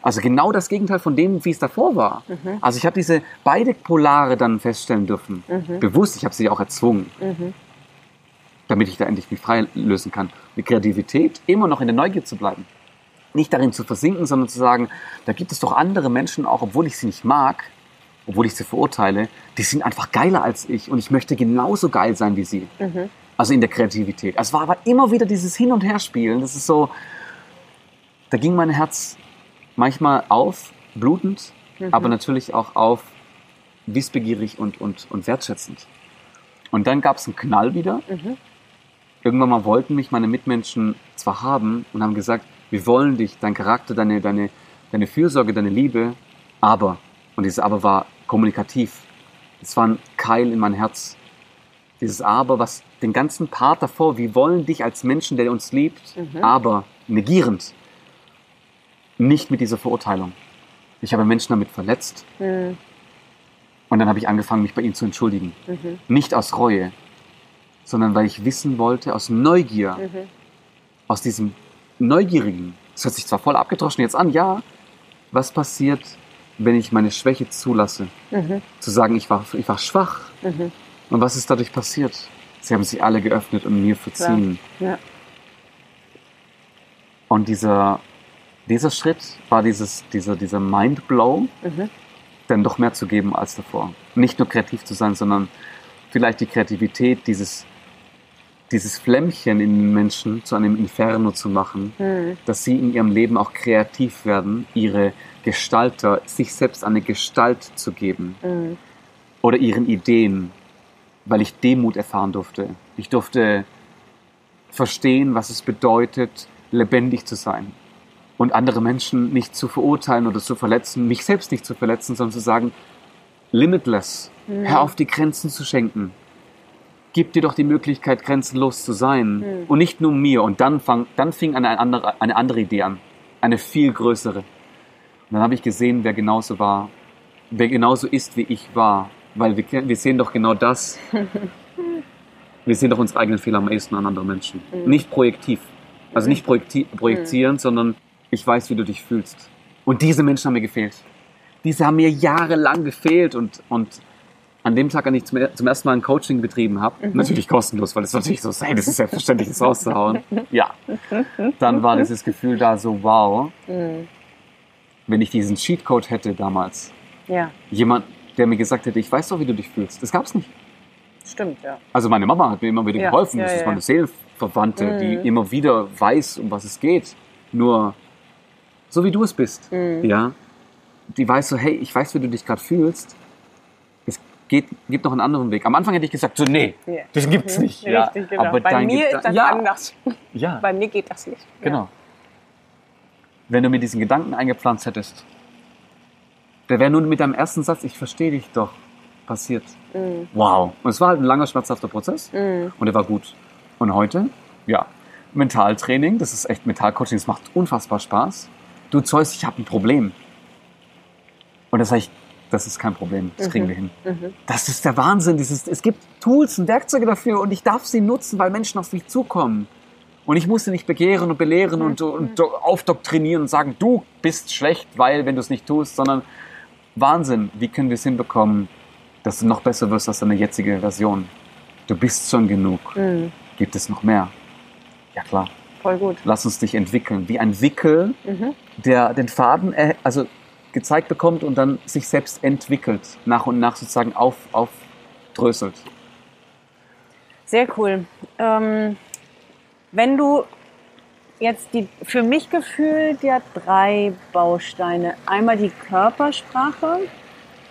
Also genau das Gegenteil von dem, wie es davor war. Also ich habe diese beide Polare dann feststellen dürfen. Bewusst, ich habe sie auch erzwungen damit ich da endlich mich frei lösen kann. Mit Kreativität immer noch in der Neugier zu bleiben. Nicht darin zu versinken, sondern zu sagen, da gibt es doch andere Menschen, auch obwohl ich sie nicht mag, obwohl ich sie verurteile, die sind einfach geiler als ich und ich möchte genauso geil sein wie sie. Also in der Kreativität. Es war aber immer wieder dieses Hin- und Herspielen. Das ist so, da ging mein Herz manchmal auf, blutend, aber natürlich auch auf, wissbegierig und, und, und wertschätzend. Und dann gab es einen Knall wieder. Irgendwann mal wollten mich meine Mitmenschen zwar haben und haben gesagt, wir wollen dich, dein Charakter, deine, deine, deine Fürsorge, deine Liebe, aber, und dieses Aber war kommunikativ. Es war ein Keil in mein Herz. Dieses Aber, was den ganzen Part davor, wir wollen dich als Menschen, der uns liebt, aber negierend. Nicht mit dieser Verurteilung. Ich habe Menschen damit verletzt. Und dann habe ich angefangen, mich bei ihnen zu entschuldigen. Nicht aus Reue, sondern weil ich wissen wollte, aus Neugier, aus diesem Neugierigen. Das hört sich zwar voll abgedroschen jetzt an, ja. Was passiert, wenn ich meine Schwäche zulasse? Zu sagen, ich war, ich war schwach. Und was ist dadurch passiert? Sie haben sich alle geöffnet und mir verziehen. Ja. Und dieser, dieser Schritt war dieses, dieser, dieser Mindblow, dann doch mehr zu geben als davor. Nicht nur kreativ zu sein, sondern vielleicht die Kreativität, dieses, dieses Flämmchen in den Menschen zu einem Inferno zu machen, dass sie in ihrem Leben auch kreativ werden, ihre Gestalter, sich selbst eine Gestalt zu geben. Oder ihren Ideen, weil ich Demut erfahren durfte. Ich durfte verstehen, was es bedeutet, lebendig zu sein. Und andere Menschen nicht zu verurteilen oder zu verletzen, mich selbst nicht zu verletzen, sondern zu sagen, limitless, hör auf die Grenzen zu schenken. Gib dir doch die Möglichkeit, grenzenlos zu sein. Hm. Und nicht nur mir. Und dann, fang, dann fing eine andere, eine andere Idee an. Eine viel größere. Und dann habe ich gesehen, wer genauso war. Wer genauso ist, wie ich war. Weil wir, wir sehen doch genau das. *laughs* wir sehen doch unsere eigenen Fehler am ehesten an andere Menschen. Mhm. Nicht projektiv. Also nicht projekti projizieren, sondern ich weiß, wie du dich fühlst. Und diese Menschen haben mir gefehlt. Diese haben mir jahrelang gefehlt und, und an dem Tag, an dem ich zum, zum ersten Mal ein Coaching betrieben habe, natürlich kostenlos, weil es natürlich so sei, das ist selbstverständlich, das rauszuhauen. Ja. Dann war dieses Gefühl da so, wow, Mhm. wenn ich diesen Cheatcode hätte damals, Ja, jemand, der mir gesagt hätte, ich weiß doch, wie du dich fühlst. Das gab's nicht. stimmt, ja. Also meine Mama hat mir immer wieder Ja, geholfen. ja, das ist ja. meine Seelenverwandte, Mhm. die immer wieder weiß, um was es geht. Nur so wie du es bist, Mhm. ja, die weiß so, hey, ich weiß, wie du dich gerade fühlst. Geht, gibt noch einen anderen Weg. Am Anfang hätte ich gesagt, so, nee, Ja. das gibt's Mhm. nicht. Ja, Richtig, genau. aber Bei mir ist das ja, anders. Ja, Bei mir geht das nicht. genau. Wenn du mir diesen Gedanken eingepflanzt hättest, der wäre nur mit deinem ersten Satz, ich verstehe dich doch, passiert. Ja. Mhm. Wow. Und es war halt ein langer, schmerzhafter Prozess. Mhm. Und er war gut. Und heute, ja, Mentaltraining, das ist echt Mentalcoaching, das macht unfassbar Spaß. Du Zeus, ich habe ein Problem. Und das sage ich, das ist kein Problem, das kriegen wir hin. Mhm. Das ist der Wahnsinn. Dieses, es gibt Tools und Werkzeuge dafür und ich darf sie nutzen, weil Menschen auf mich zukommen. Und ich muss sie nicht begehren und belehren und, und aufdoktrinieren und sagen, du bist schlecht, weil, wenn du es nicht tust, sondern Wahnsinn, wie können wir es hinbekommen, dass du noch besser wirst als deine jetzige Version? Du bist schon genug. Mhm. Gibt es noch mehr? Ja klar. Voll gut. Lass uns dich entwickeln. Wie ein Wickel, Mhm. der den Faden also gezeigt bekommt und dann sich selbst entwickelt, nach und nach sozusagen auf, aufdröselt. Sehr cool. Ähm, wenn du jetzt die, für mich gefühlt ja drei Bausteine. Einmal die Körpersprache,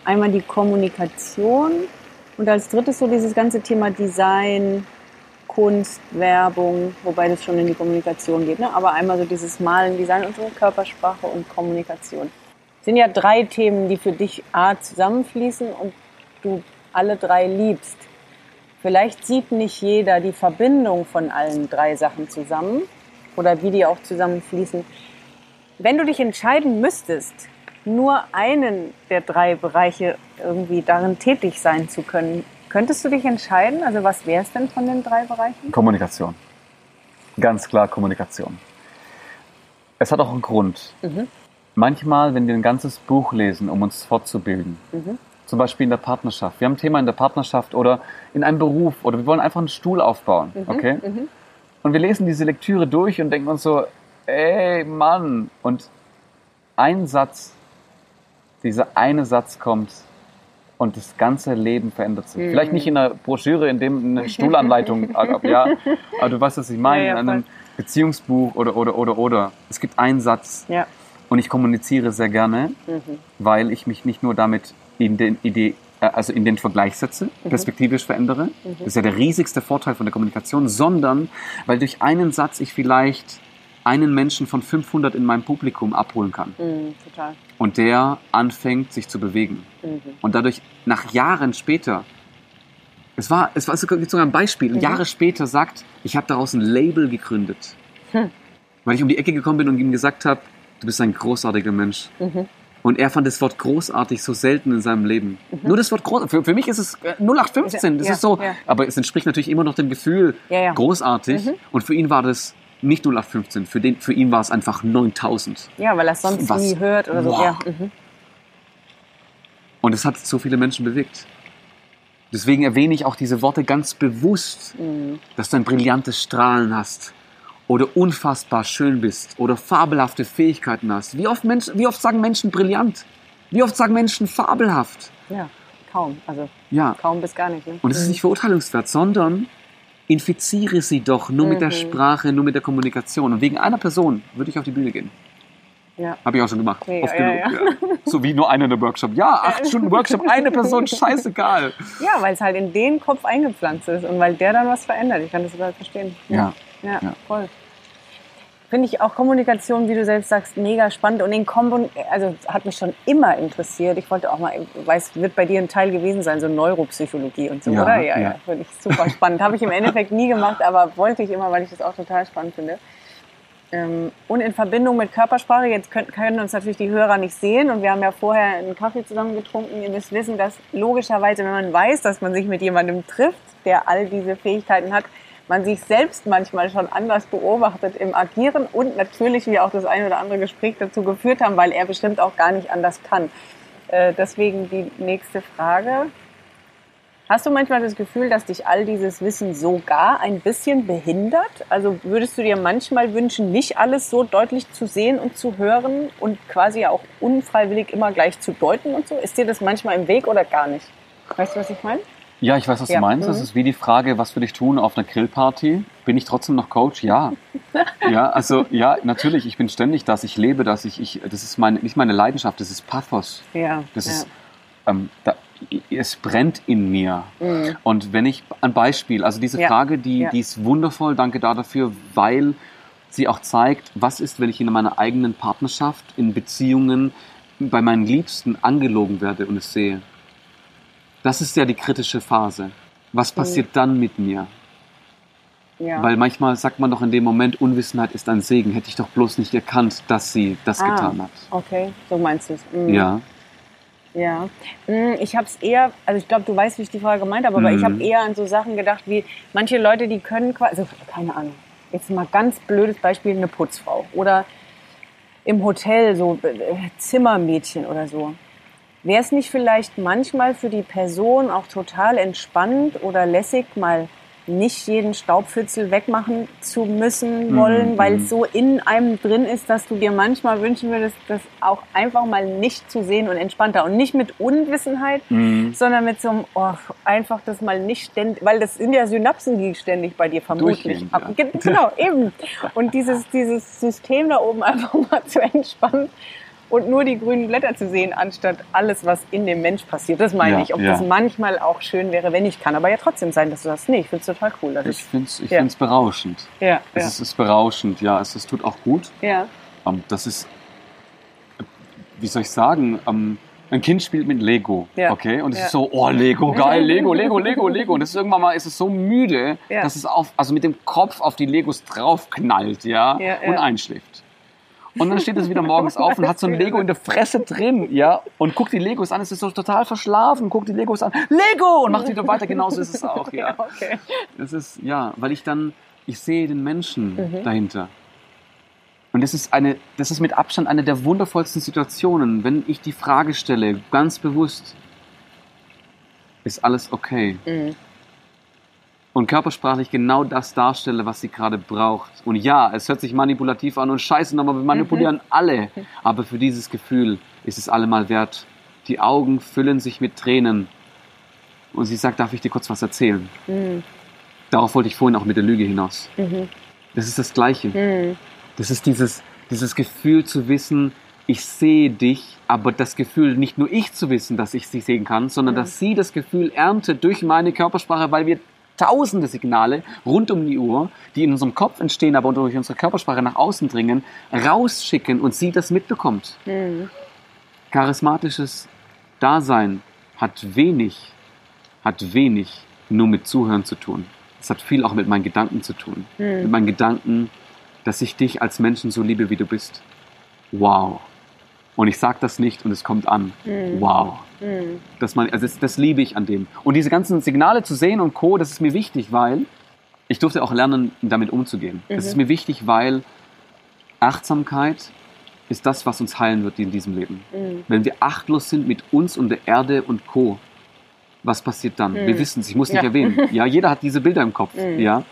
einmal die Kommunikation und als drittes so dieses ganze Thema Design, Kunst, Werbung, wobei das schon in die Kommunikation geht, ne? aber einmal so dieses Malen, Design und so Körpersprache und Kommunikation. Sind ja drei Themen, die für dich A zusammenfließen und du alle drei liebst. Vielleicht sieht nicht jeder die Verbindung von allen drei Sachen zusammen oder wie die auch zusammenfließen. Wenn du dich entscheiden müsstest, nur einen der drei Bereiche irgendwie darin tätig sein zu können, könntest du dich entscheiden? Also was wäre es denn von den drei Bereichen? Kommunikation. Ganz klar Kommunikation. Es hat auch einen Grund. Mhm. Manchmal, wenn wir ein ganzes Buch lesen, um uns fortzubilden, Mhm. zum Beispiel in der Partnerschaft. Wir haben ein Thema in der Partnerschaft oder in einem Beruf oder wir wollen einfach einen Stuhl aufbauen, okay? Mhm. Und wir lesen diese Lektüre durch und denken uns so, ey Mann, und ein Satz, dieser eine Satz kommt und das ganze Leben verändert sich. Mhm. Vielleicht nicht in einer Broschüre, in dem eine *laughs* Stuhlanleitung, aber ja, aber du weißt, was ich meine, Ja, ja, in einem Beziehungsbuch oder, oder, oder, oder. Es gibt einen Satz Ja. Und ich kommuniziere sehr gerne, Mhm. weil ich mich nicht nur damit in den Idee, äh, also in den Vergleich setze, perspektivisch verändere. Das ist ja der riesigste Vorteil von der Kommunikation, sondern weil durch einen Satz ich vielleicht einen Menschen von 500 in meinem Publikum abholen kann Mhm. Und der anfängt, sich zu bewegen. Mhm. Und dadurch nach Jahren später, es war, es war sogar, gibt sogar ein Beispiel, Jahre später sagt, ich habe daraus ein Label gegründet. Hm. Weil ich um die Ecke gekommen bin und ihm gesagt habe, du bist ein großartiger Mensch. Mhm. Und er fand das Wort großartig so selten in seinem Leben. Nur das Wort groß, für, für mich ist es äh, 0815, das Ja, ist so, ja. aber es entspricht natürlich immer noch dem Gefühl Ja, großartig. Mhm. Und für ihn war das nicht 0815, für, den, für ihn war es einfach 9000. Ja, weil er es sonst Was? nie hört oder so. Wow. Ja. Mhm. Und es hat so viele Menschen bewegt. Deswegen erwähne ich auch diese Worte ganz bewusst, Mhm. dass du ein brillantes Strahlen hast oder unfassbar schön bist oder fabelhafte Fähigkeiten hast. Wie oft, Mensch, wie oft sagen Menschen brillant? Wie oft sagen Menschen fabelhaft? ja, kaum. Also Ja, kaum bis gar nicht. Ne? und es ist nicht verurteilungswert, sondern infiziere sie doch nur mit der Mhm. Sprache, nur mit der Kommunikation. Und wegen einer Person würde ich auf die Bühne gehen. Ja. Habe ich auch schon gemacht. Ja, Oft ja, genug. Ja. So wie nur einer in der Workshop. Ja, acht Stunden Workshop, eine Person, scheißegal. *laughs* Ja, weil es halt in den Kopf eingepflanzt ist und weil der dann was verändert. Ich kann das total verstehen. Ja, Ja. voll. Finde ich auch Kommunikation, wie du selbst sagst, mega spannend. Und in Kombo, also hat mich schon immer interessiert. Ich wollte auch mal, weiß, wird bei dir ein Teil gewesen sein, so Neuropsychologie und so, Ja, oder? Ja, ja, ja. finde ich super spannend. Habe ich im Endeffekt nie gemacht, aber wollte ich immer, weil ich das auch total spannend finde. Ähm, Und in Verbindung mit Körpersprache, jetzt können, können uns natürlich die Hörer nicht sehen und wir haben ja vorher einen Kaffee zusammen getrunken. Ihr müsst wissen, dass logischerweise, wenn man weiß, dass man sich mit jemandem trifft, der all diese Fähigkeiten hat, man sich selbst manchmal schon anders beobachtet im Agieren und natürlich wir auch das ein oder andere Gespräch dazu geführt haben, weil er bestimmt auch gar nicht anders kann. Äh, deswegen die nächste Frage. Hast du manchmal das Gefühl, dass dich all dieses Wissen sogar ein bisschen behindert? Also würdest du dir manchmal wünschen, nicht alles so deutlich zu sehen und zu hören und quasi auch unfreiwillig immer gleich zu deuten und so? Ist dir das manchmal im Weg oder gar nicht? Weißt du, was ich meine? Ja, ich weiß, was Ja. du meinst. Das Mhm. ist wie die Frage, was würde ich tun auf einer Grillparty? Bin ich trotzdem noch Coach? Ja. *laughs* ja, also ja, natürlich. Ich bin ständig das. Ich lebe das. Ich, ich, das ist meine, nicht meine Leidenschaft. Das ist Pathos. Ja. Das ja. ist, ähm, da, es brennt in mir. Mhm. Und wenn ich ein Beispiel, also diese Ja. Frage, die, die ist wundervoll. Danke da dafür, weil sie auch zeigt, was ist, wenn ich in meiner eigenen Partnerschaft, in Beziehungen, bei meinen Liebsten angelogen werde und es sehe. Das ist ja die kritische Phase. Was passiert dann mit mir? ja. Weil manchmal sagt man doch in dem Moment, Unwissenheit ist ein Segen. Hätte ich doch bloß nicht erkannt, dass sie das Ah. getan hat. Okay, so meinst du es. Mhm. Ja. Ja, Mm, ich habe es eher, also ich glaube, du weißt, wie ich die Frage gemeint habe, aber Mhm. ich habe eher an so Sachen gedacht, wie manche Leute, die können quasi, also keine Ahnung, jetzt mal ganz blödes Beispiel, eine Putzfrau oder im Hotel so äh, Zimmermädchen oder so. Wäre es nicht vielleicht manchmal für die Person auch total entspannt oder lässig, mal nicht jeden Staubfitzel wegmachen zu müssen wollen, Mhm, weil mhm. es so in einem drin ist, dass du dir manchmal wünschen würdest, das auch einfach mal nicht zu sehen und entspannter und nicht mit Unwissenheit, Mhm. sondern mit so einem, oh, einfach das mal nicht ständig, weil das sind ja Synapsen, die ständig bei dir vermutlich. Ge- Genau, eben. Und dieses, dieses System da oben *laughs* einfach mal zu entspannen und nur die grünen Blätter zu sehen, anstatt alles, was in dem Mensch passiert. Das meine Ja, ich. Ob ja. das manchmal auch schön wäre, wenn ich kann. Aber ja trotzdem sein, dass du das nicht. Ich finde es total cool. Das Ich finde es ich Ja. find's berauschend. ja, Es ist, ist berauschend, ja. Es, es tut auch gut. ja. Ähm, das ist, wie soll ich sagen, ähm, ein Kind spielt mit Lego, Ja. okay? Und es Ja. ist so, oh, Lego, geil, Lego, *laughs* Lego, Lego, Lego. Und es ist irgendwann mal, ist es so müde, Ja. dass es auf, also mit dem Kopf auf die Legos draufknallt, ja, und einschläft. Und dann steht es wieder morgens auf und hat so ein Lego in der Fresse drin, ja, und guckt die Legos an, es ist so total verschlafen, guckt die Legos an, Lego! Und macht wieder weiter, genauso ist es auch, *laughs* ja. Okay. Das ist, ja, weil ich dann, ich sehe den Menschen Mhm. dahinter. Und das ist eine, das ist mit Abstand eine der wundervollsten Situationen, wenn ich die Frage stelle, ganz bewusst, ist alles okay? Mhm. Und körpersprachlich genau das darstelle, was sie gerade braucht. Und ja, es hört sich manipulativ an und scheiße, aber wir manipulieren alle. Aber für dieses Gefühl ist es allemal wert. Die Augen füllen sich mit Tränen. Und sie sagt, darf ich dir kurz was erzählen? Mhm. Darauf wollte ich vorhin auch mit der Lüge hinaus. Mhm. Das ist das Gleiche. Mhm. Das ist dieses, dieses Gefühl zu wissen, ich sehe dich, aber das Gefühl, nicht nur ich zu wissen, dass ich sie sehen kann, sondern dass sie das Gefühl erntet durch meine Körpersprache, weil wir tausende Signale rund um die Uhr, die in unserem Kopf entstehen, aber durch unsere Körpersprache nach außen dringen, rausschicken und sie das mitbekommt. Mhm. Charismatisches Dasein hat wenig, hat wenig nur mit Zuhören zu tun. Es hat viel auch mit meinen Gedanken zu tun. Mit meinen Gedanken, dass ich dich als Menschen so liebe, wie du bist. Wow. Und ich sage das nicht und es kommt an. Wow. Mhm. Das, man, also das, das liebe ich an dem. Und diese ganzen Signale zu sehen und Co., das ist mir wichtig, weil ich durfte auch lernen, damit umzugehen. Das ist mir wichtig, weil Achtsamkeit ist das, was uns heilen wird in diesem Leben. Mhm. Wenn wir achtlos sind mit uns und der Erde und Co., was passiert dann? Wir wissen es, ich muss nicht Ja. erwähnen. *laughs* Ja, jeder hat diese Bilder im Kopf. Mhm. Ja.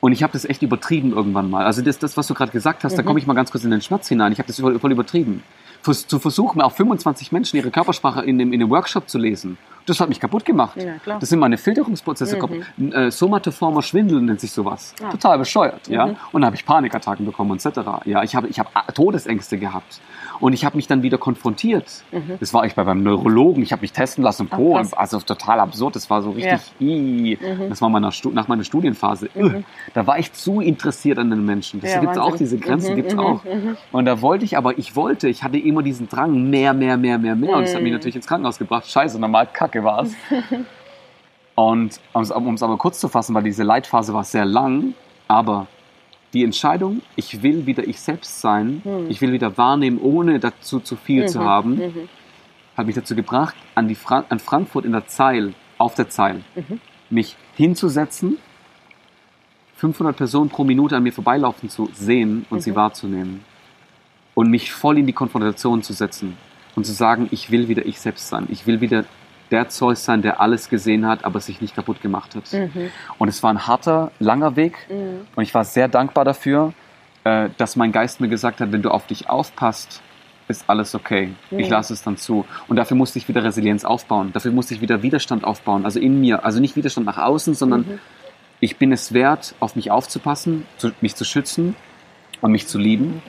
Und ich habe das echt übertrieben irgendwann mal. Also das, das was du gerade gesagt hast, da komme ich mal ganz kurz in den Schmerz hinein. Ich habe das voll, voll übertrieben. Zu versuchen, auf 25 Menschen ihre Körpersprache in dem, in dem Workshop zu lesen Das hat mich kaputt gemacht. Ja. Das sind meine Filterungsprozesse. Mhm. Äh, somatoformer Schwindel nennt sich sowas. Ah. Total bescheuert. Ja? Mhm. Und dann habe ich Panikattacken bekommen etc. Ja, ich habe ich hab Todesängste gehabt. Und ich habe mich dann wieder konfrontiert. Das war ich bei beim Neurologen. Ich habe mich testen lassen. Pro, krass. also total absurd. Das war so richtig. ii. Das war meiner nach meiner Studienphase. Ugh. Da war ich zu interessiert an den Menschen. Das Ja, gibt es auch, diese Grenzen Mhm, gibt es mhm, auch. Und da wollte ich, aber ich wollte, ich hatte immer diesen Drang, mehr, mehr, mehr, mehr, mehr. Und das hat mich natürlich ins Krankenhaus gebracht. Scheiße, normal Kacke war es. *laughs* Und um es aber kurz zu fassen, weil diese Leitphase war sehr lang, aber die Entscheidung, ich will wieder ich selbst sein, ich will wieder wahrnehmen, ohne dazu zu viel zu haben, Mhm. hat mich dazu gebracht, an, die Fra an Frankfurt in der Zeil, auf der Zeil, mich hinzusetzen, 500 Personen pro Minute an mir vorbeilaufen zu sehen und sie wahrzunehmen. Und mich voll in die Konfrontation zu setzen und zu sagen, ich will wieder ich selbst sein. Ich will wieder der Zeus sein, der alles gesehen hat, aber sich nicht kaputt gemacht hat. Und es war ein harter, langer Weg. Und ich war sehr dankbar dafür, äh, dass mein Geist mir gesagt hat, wenn du auf dich aufpasst, ist alles okay. Ich lasse es dann zu. Und dafür musste ich wieder Resilienz aufbauen. Dafür musste ich wieder Widerstand aufbauen. Also in mir. Also nicht Widerstand nach außen, sondern ich bin es wert, auf mich aufzupassen, zu, mich zu schützen und mich zu lieben.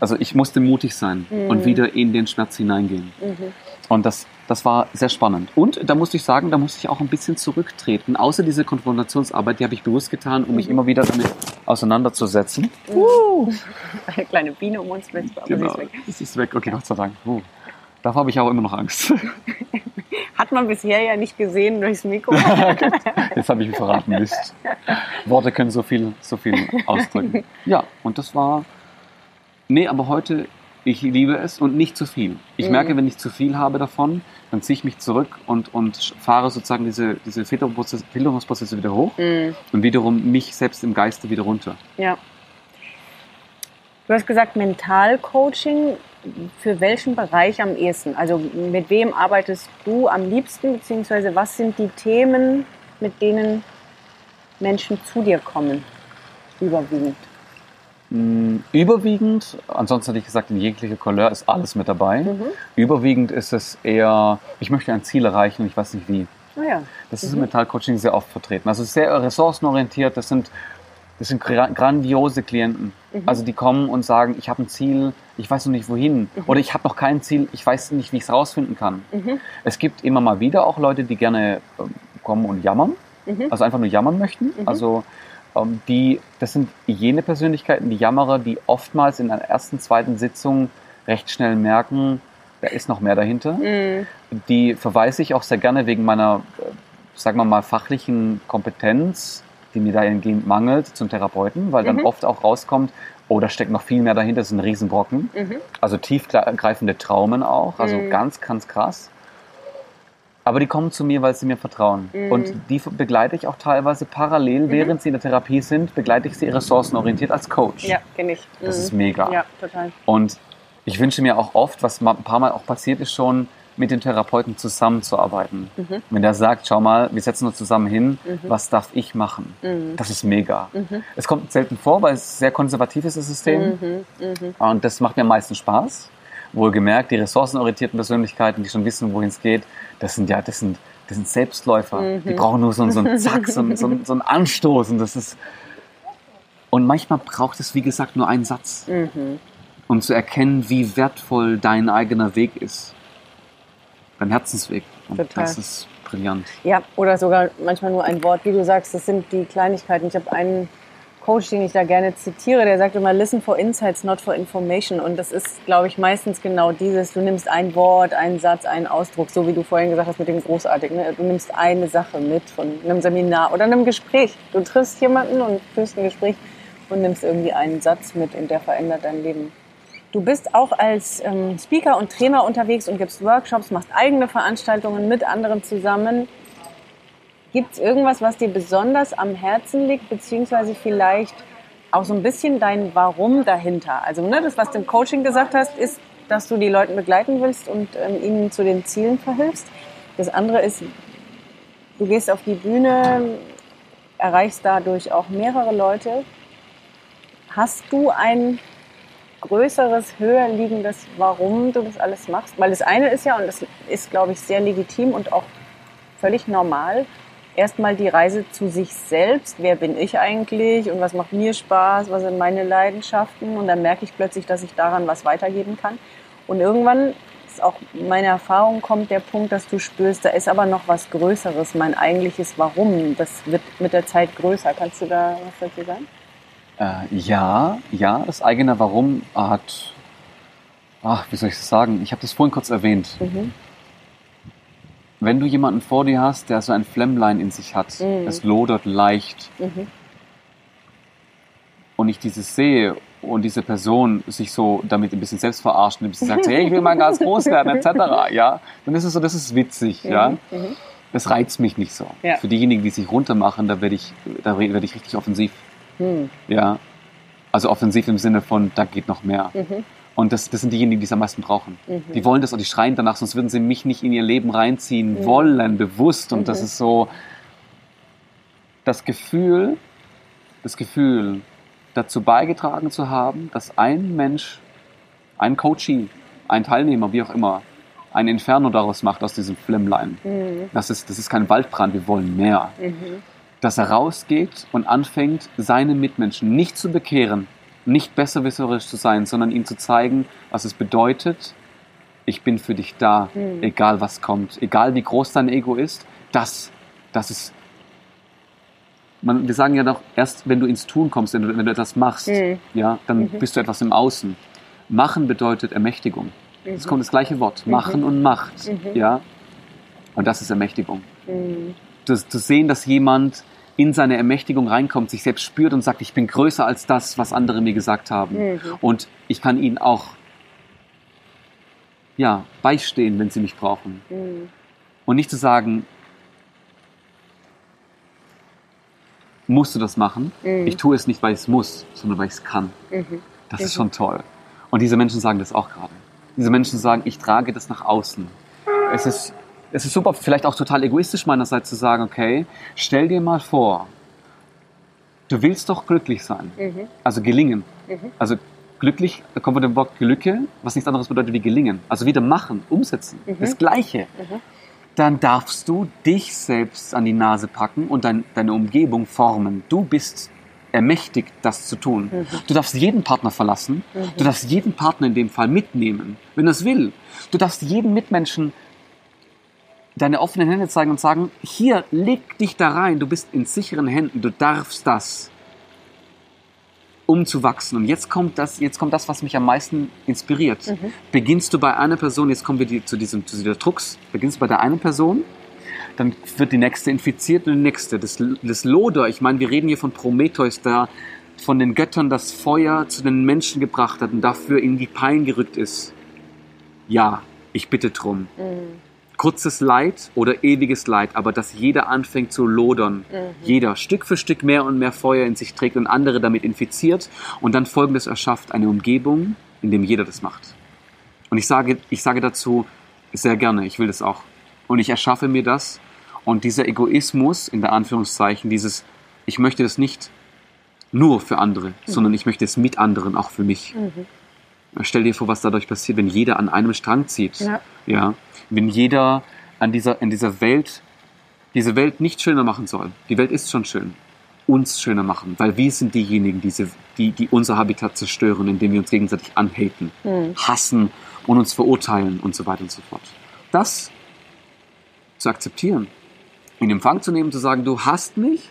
Also ich musste mutig sein und wieder in den Schmerz hineingehen. Und das, das war sehr spannend. Und da musste ich sagen, da musste ich auch ein bisschen zurücktreten. Außer diese Konfrontationsarbeit, die habe ich bewusst getan, um mich immer wieder damit auseinanderzusetzen. *laughs* Eine kleine Biene um uns mit, aber sie Genau, ist weg. das ist weg. Okay, Gott sei Dank. Uh. Davor habe ich auch immer noch Angst. *laughs* Hat man bisher ja nicht gesehen durchs Mikro. *laughs* Jetzt habe ich mich verraten. Mist. Worte können so viel, so viel ausdrücken. Ja, und das war. Nee, aber heute, ich liebe es und nicht zu viel. Ich merke, wenn ich zu viel habe davon, dann ziehe ich mich zurück und, und fahre sozusagen diese, diese Filterungsprozesse, Filterungsprozesse wieder hoch Mhm. und wiederum mich selbst im Geiste wieder runter. Ja. Du hast gesagt, Mentalcoaching. Für welchen Bereich am ehesten? Also mit wem arbeitest du am liebsten, beziehungsweise was sind die Themen, mit denen Menschen zu dir kommen, überwiegend? Mm, Überwiegend, ansonsten hätte ich gesagt, in jeglicher Couleur ist alles mit dabei. Mhm. Überwiegend ist es eher, ich möchte ein Ziel erreichen und ich weiß nicht wie. Ah ja. Das ist im Mentalcoaching sehr oft vertreten. Also sehr ressourcenorientiert, das sind, das sind gra- grandiose Klienten. Also die kommen und sagen, ich habe ein Ziel, ich weiß noch nicht wohin. Oder ich habe noch kein Ziel, ich weiß nicht, wie ich es rausfinden kann. Es gibt immer mal wieder auch Leute, die gerne ähm, kommen und jammern. Also einfach nur jammern möchten. Also die, das sind jene Persönlichkeiten, die Jammerer, die oftmals in einer ersten, zweiten Sitzung recht schnell merken, da ist noch mehr dahinter. Mhm. Die verweise ich auch sehr gerne wegen meiner, äh, sagen wir mal, fachlichen Kompetenz, die mir dahingehend mangelt, zum Therapeuten, weil dann oft auch rauskommt, oh, da steckt noch viel mehr dahinter, das ist ein Riesenbrocken. Also tiefgreifende Traumen auch, also ganz, ganz krass. Aber die kommen zu mir, weil sie mir vertrauen. Und die begleite ich auch teilweise parallel, während sie in der Therapie sind, begleite ich sie ressourcenorientiert als Coach. Ja, kenne ich. Das Mhm. ist mega. Ja, total. Und ich wünsche mir auch oft, was ein paar Mal auch passiert ist schon, mit dem Therapeuten zusammenzuarbeiten. Mhm. Wenn der sagt, schau mal, wir setzen uns zusammen hin, was darf ich machen? Mhm. Das ist mega. Es kommt selten vor, weil es sehr konservativ ist, das System. Mhm. Und das macht mir am meisten Spaß. Wohlgemerkt, die ressourcenorientierten Persönlichkeiten, die schon wissen, wohin es geht, das sind ja, das sind, das sind Selbstläufer. Mhm. Die brauchen nur so, einen- so einen Zack, so, einen- so, so einen Anstoß. Und das ist, und manchmal braucht es, wie gesagt, nur einen Satz Mhm. um zu erkennen, wie wertvoll dein eigener Weg ist. Dein Herzensweg. Und Total. das ist brillant. Ja, oder sogar manchmal nur ein Wort. Wie du sagst, das sind die Kleinigkeiten. Ich habe einen Coach, den ich da gerne zitiere, der sagt immer, listen for insights, not for information. Und das ist, glaube ich, meistens genau dieses, du nimmst ein Wort, einen Satz, einen Ausdruck, so wie du vorhin gesagt hast mit dem Großartigen. Ne? Du nimmst eine Sache mit von einem Seminar oder einem Gespräch. Du triffst jemanden und führst ein Gespräch und nimmst irgendwie einen Satz mit und der verändert dein Leben. Du bist auch als ähm, Speaker und Trainer unterwegs und gibst Workshops, machst eigene Veranstaltungen mit anderen zusammen. Gibt es irgendwas, was dir besonders am Herzen liegt, beziehungsweise vielleicht auch so ein bisschen dein Warum dahinter? Also ne, das, was du im Coaching gesagt hast, ist, dass du die Leute begleiten willst und ähm, ihnen zu den Zielen verhilfst. Das andere ist, du gehst auf die Bühne, erreichst dadurch auch mehrere Leute. Hast du ein größeres, höher liegendes, warum du das alles machst? Weil das eine ist ja, und das ist, glaube ich, sehr legitim und auch völlig normal, erstmal die Reise zu sich selbst. Wer bin ich eigentlich und was macht mir Spaß? Was sind meine Leidenschaften? Und dann merke ich plötzlich, dass ich daran was weitergeben kann. Und irgendwann ist auch meine Erfahrung kommt der Punkt, dass du spürst, da ist aber noch was Größeres, mein eigentliches Warum. Das wird mit der Zeit größer. Kannst du da was dazu sagen? Äh, ja, ja, das eigene Warum hat, ach, wie soll ich das sagen? Ich habe das vorhin kurz erwähnt. Mhm. Wenn du jemanden vor dir hast, der so ein Flämmlein in sich hat, Mhm. es lodert leicht Mhm. und ich dieses sehe und diese Person sich so damit ein bisschen selbst verarscht und ein bisschen sagt, hey, ich will mal ganz groß werden, etc., ja, dann ist es so, das ist witzig, ja. Mhm. Das reizt mich nicht so. Ja. Für diejenigen, die sich runtermachen, da werde ich, da werde ich richtig offensiv, Mhm. ja. Also offensiv im Sinne von, da geht noch mehr. Und das, das sind diejenigen, die es am meisten brauchen. Mhm. Die wollen das und die schreien danach, sonst würden sie mich nicht in ihr Leben reinziehen Mhm. wollen, bewusst. Und das Mhm. ist so das Gefühl, das Gefühl, dazu beigetragen zu haben, dass ein Mensch, ein Coachee, ein Teilnehmer, wie auch immer, ein Inferno daraus macht aus diesem Flämmlein. Mhm. Das ist, das ist kein Waldbrand, wir wollen mehr. Mhm. Dass er rausgeht und anfängt, seine Mitmenschen nicht zu bekehren, nicht besserwisserisch zu sein, sondern ihnen zu zeigen, was es bedeutet, ich bin für dich da, Mhm. egal was kommt, egal wie groß dein Ego ist, das, das ist. Man, wir sagen ja doch, erst wenn du ins Tun kommst, wenn du, wenn du etwas machst, Mhm. ja, dann Mhm. bist du etwas im Außen. Machen bedeutet Ermächtigung. Es kommt das gleiche Wort, machen und Macht, Mhm. ja. Und das ist Ermächtigung Mhm. zu, zu sehen, dass jemand in seine Ermächtigung reinkommt, sich selbst spürt und sagt, ich bin größer als das, was andere mir gesagt haben. Mhm. Und ich kann ihnen auch ja, beistehen, wenn sie mich brauchen. Mhm. Und nicht zu sagen, musst du das machen? Mhm. Ich tue es nicht, weil ich es muss, sondern weil ich es kann. Mhm. Das ist Mhm. schon toll. Und diese Menschen sagen das auch gerade. Diese Menschen sagen, ich trage das nach außen. Es ist, es ist super, vielleicht auch total egoistisch meinerseits zu sagen, okay, stell dir mal vor, du willst doch glücklich sein. Mhm. Also gelingen. Mhm. Also glücklich, da kommt von dem Wort Glücke, was nichts anderes bedeutet wie gelingen. Also wieder machen, umsetzen. Mhm. Das Gleiche. Mhm. Dann darfst du dich selbst an die Nase packen und dein, deine Umgebung formen. Du bist ermächtigt, das zu tun. Mhm. Du darfst jeden Partner verlassen. Mhm. Du darfst jeden Partner in dem Fall mitnehmen, wenn er es will. Du darfst jedem Mitmenschen deine offenen Hände zeigen und sagen, hier, leg dich da rein, du bist in sicheren Händen, du darfst das, um zu wachsen. Und jetzt kommt das, jetzt kommt das, was mich am meisten inspiriert. Mhm. Beginnst du bei einer Person, jetzt kommen wir die, zu diesem, zu dieser Drucks, beginnst du bei der einen Person, dann wird die nächste infiziert und die nächste. Das, das Loder, ich meine, wir reden hier von Prometheus, der von den Göttern das Feuer zu den Menschen gebracht hat und dafür in die Pein gerückt ist. Ja, ich bitte drum. Mhm. Kurzes Leid oder ewiges Leid, aber dass jeder anfängt zu lodern. Mhm. Jeder Stück für Stück mehr und mehr Feuer in sich trägt und andere damit infiziert und dann folgendes erschafft, eine Umgebung, in dem jeder das macht. Und ich sage, ich sage dazu sehr gerne, ich will das auch. Und ich erschaffe mir das. Und dieser Egoismus, in der Anführungszeichen, dieses, ich möchte das nicht nur für andere, sondern ich möchte es mit anderen, auch für mich. Mhm. Stell dir vor, was dadurch passiert, wenn jeder an einem Strang zieht. Ja. Ja. Wenn jeder an dieser, in dieser Welt, diese Welt nicht schöner machen soll. Die Welt ist schon schön. Uns schöner machen, weil wir sind diejenigen, die, sie- die, die unser Habitat zerstören, indem wir uns gegenseitig anhaten, Mhm. hassen und uns verurteilen und so weiter und so fort. Das zu akzeptieren, in Empfang zu nehmen, zu sagen, du hasst mich,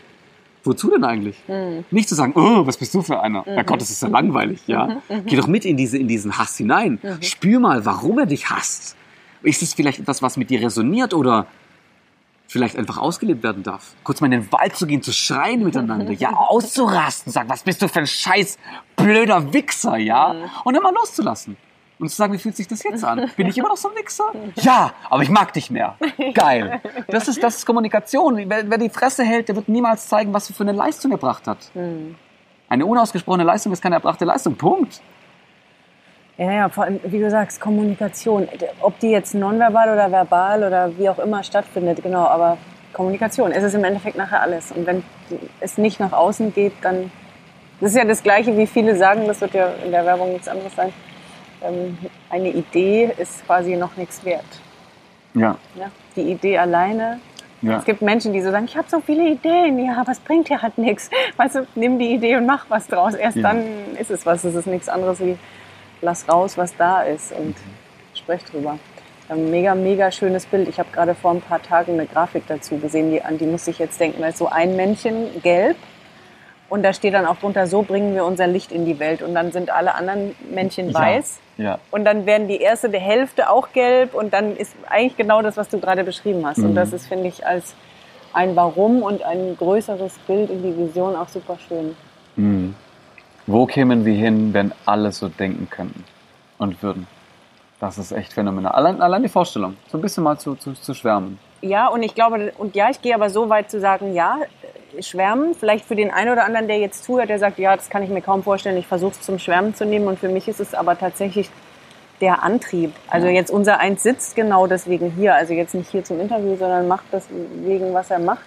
wozu denn eigentlich? Mhm. Nicht zu sagen, oh, was bist du für einer? Ja Gott, das ist ja langweilig, ja. Geh doch mit in, diese, in diesen Hass hinein. Spür mal, warum er dich hasst. Ist es vielleicht etwas, was mit dir resoniert oder vielleicht einfach ausgelebt werden darf? Kurz mal in den Wald zu gehen, zu schreien miteinander, ja, *laughs* auszurasten, sagen, was bist du für ein scheiß blöder Wichser, ja? Und dann mal loszulassen. Und zu sagen, wie fühlt sich das jetzt an? Bin ich immer noch so ein Wichser? *laughs* Ja, aber ich mag dich mehr. Geil. *laughs* Das ist, das ist Kommunikation. Wer, wer die Fresse hält, der wird niemals zeigen, was er für eine Leistung erbracht hat. Mhm. Eine unausgesprochene Leistung ist keine erbrachte Leistung. Punkt. Ja, ja, vor allem, wie du sagst, Kommunikation. Ob die jetzt nonverbal oder verbal oder wie auch immer stattfindet, genau, aber Kommunikation. Es ist im Endeffekt nachher alles. Und wenn es nicht nach außen geht, dann. Das ist ja das Gleiche, wie viele sagen, das wird ja in der Werbung nichts anderes sein. Ähm, eine Idee ist quasi noch nichts wert. Ja. Ja? Die Idee alleine Ja. Es gibt Menschen, die so sagen, ich habe so viele Ideen, ja, aber es bringt dir halt nichts. Weißt du, nimm die Idee und mach was draus. Erst Ja. dann ist es was. Es ist nichts anderes wie, lass raus, was da ist und sprech drüber. Ein mega, mega schönes Bild. Ich habe gerade vor ein paar Tagen eine Grafik dazu gesehen, die, an die muss ich jetzt denken. Da ist so ein Männchen gelb und da steht dann auch drunter, so bringen wir unser Licht in die Welt. Und dann sind alle anderen Männchen weiß. Ja. Und dann werden die erste der Hälfte auch gelb und dann ist eigentlich genau das, was du gerade beschrieben hast. Und Mhm. das ist, finde ich, als ein Warum und ein größeres Bild in die Vision auch super schön. Mhm. Wo kämen wir hin, wenn alle so denken könnten und würden? Das ist echt phänomenal. Allein, allein die Vorstellung, so ein bisschen mal zu, zu, zu schwärmen. Ja, und ich glaube, und ja, ich gehe aber so weit zu sagen, ja, schwärmen, vielleicht für den einen oder anderen, der jetzt zuhört, der sagt, ja, das kann ich mir kaum vorstellen, ich versuche es zum Schwärmen zu nehmen. Und für mich ist es aber tatsächlich der Antrieb. Also jetzt unser Eins sitzt genau deswegen hier, also jetzt nicht hier zum Interview, sondern macht deswegen, was er macht,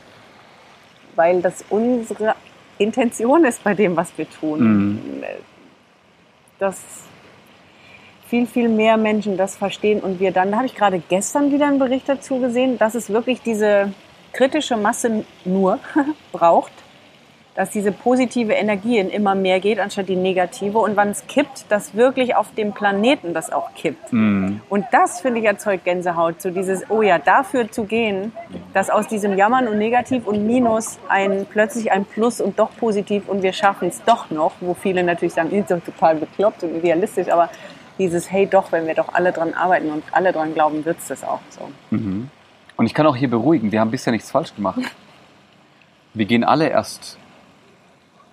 weil das unsere Intention ist bei dem, was wir tun. Dass viel, viel mehr Menschen das verstehen und wir dann, da habe ich gerade gestern wieder einen Bericht dazu gesehen, dass es wirklich diese kritische Masse nur *laughs* braucht, dass diese positive Energie in immer mehr geht, anstatt die negative. Und wann es kippt, dass wirklich auf dem Planeten das auch kippt. Mhm. Und das, finde ich, erzeugt Gänsehaut. So dieses, oh ja, dafür zu gehen, dass aus diesem Jammern und Negativ und Minus ein, plötzlich ein Plus und doch positiv und wir schaffen es doch noch, wo viele natürlich sagen, ist doch total bekloppt und idealistisch, aber dieses, hey doch, wenn wir doch alle dran arbeiten und alle dran glauben, wird's das auch so. Und ich kann auch hier beruhigen, wir haben bisher nichts falsch gemacht. Wir gehen alle erst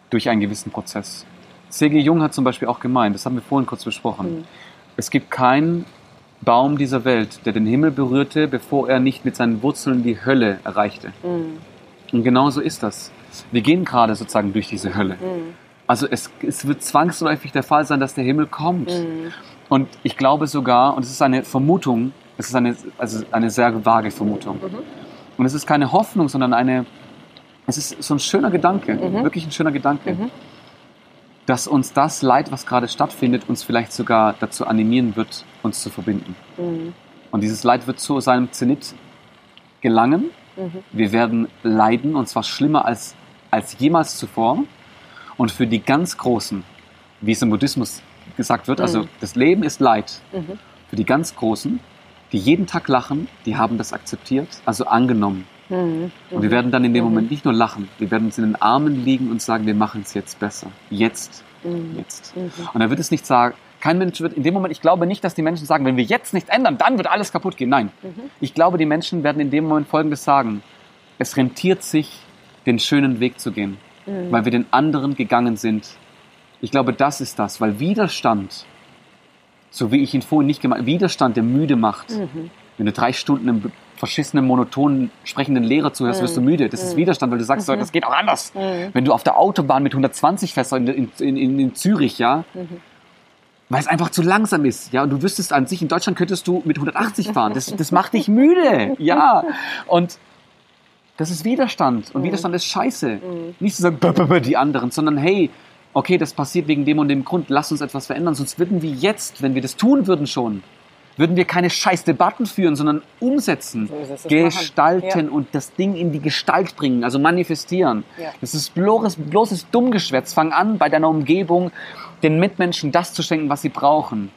durch einen gewissen Prozess. C.G. Jung hat zum Beispiel auch gemeint, das haben wir vorhin kurz besprochen, es gibt keinen Baum dieser Welt, der den Himmel berührte, bevor er nicht mit seinen Wurzeln die Hölle erreichte. Und genau so ist das. Wir gehen gerade sozusagen durch diese Hölle. Also es, es wird zwangsläufig der Fall sein, dass der Himmel kommt. Und ich glaube sogar, und es ist eine Vermutung, es ist eine, also eine sehr vage Vermutung. Und es ist keine Hoffnung, sondern eine, es ist so ein schöner Gedanke, wirklich ein schöner Gedanke, dass uns das Leid, was gerade stattfindet, uns vielleicht sogar dazu animieren wird, uns zu verbinden. Und dieses Leid wird zu seinem Zenit gelangen. Wir werden leiden, und zwar schlimmer als, als jemals zuvor. Und für die ganz Großen, wie es im Buddhismus gesagt wird, also das Leben ist Leid. Für die ganz Großen, die jeden Tag lachen, die haben das akzeptiert, also angenommen. Und wir werden dann in dem Moment nicht nur lachen, wir werden uns in den Armen liegen und sagen, wir machen es jetzt besser. Jetzt. Jetzt. Und dann wird es nicht sagen, kein Mensch wird in dem Moment, ich glaube nicht, dass die Menschen sagen, wenn wir jetzt nichts ändern, dann wird alles kaputt gehen. Nein. Ich glaube, die Menschen werden in dem Moment Folgendes sagen. Es rentiert sich, den schönen Weg zu gehen, weil wir den anderen gegangen sind. Ich glaube, das ist das, weil Widerstand, so wie ich ihn vorhin nicht gemeint Widerstand, der müde macht. Wenn du drei Stunden einem verschissenen, monotonen, sprechenden Lehrer zuhörst, wirst du müde. Das ist Widerstand, weil du sagst, so, das geht auch anders. Wenn du auf der Autobahn mit 120 fährst in, in, in, in Zürich, ja, weil es einfach zu langsam ist, ja, und du wüsstest an sich, in Deutschland könntest du mit 180 fahren. Das, das macht dich müde, ja. Und das ist Widerstand. Und Widerstand ist scheiße. Nicht zu sagen, *laughs* die anderen, sondern hey, okay, das passiert wegen dem und dem Grund, lass uns etwas verändern. Sonst würden wir jetzt, wenn wir das tun würden schon, würden wir keine scheiß Debatten führen, sondern umsetzen, So gestalten. Ja. und das Ding in die Gestalt bringen, also manifestieren. Ja. Das ist bloßes, bloßes Dummgeschwätz. Fang an, bei deiner Umgebung den Mitmenschen das zu schenken, was sie brauchen.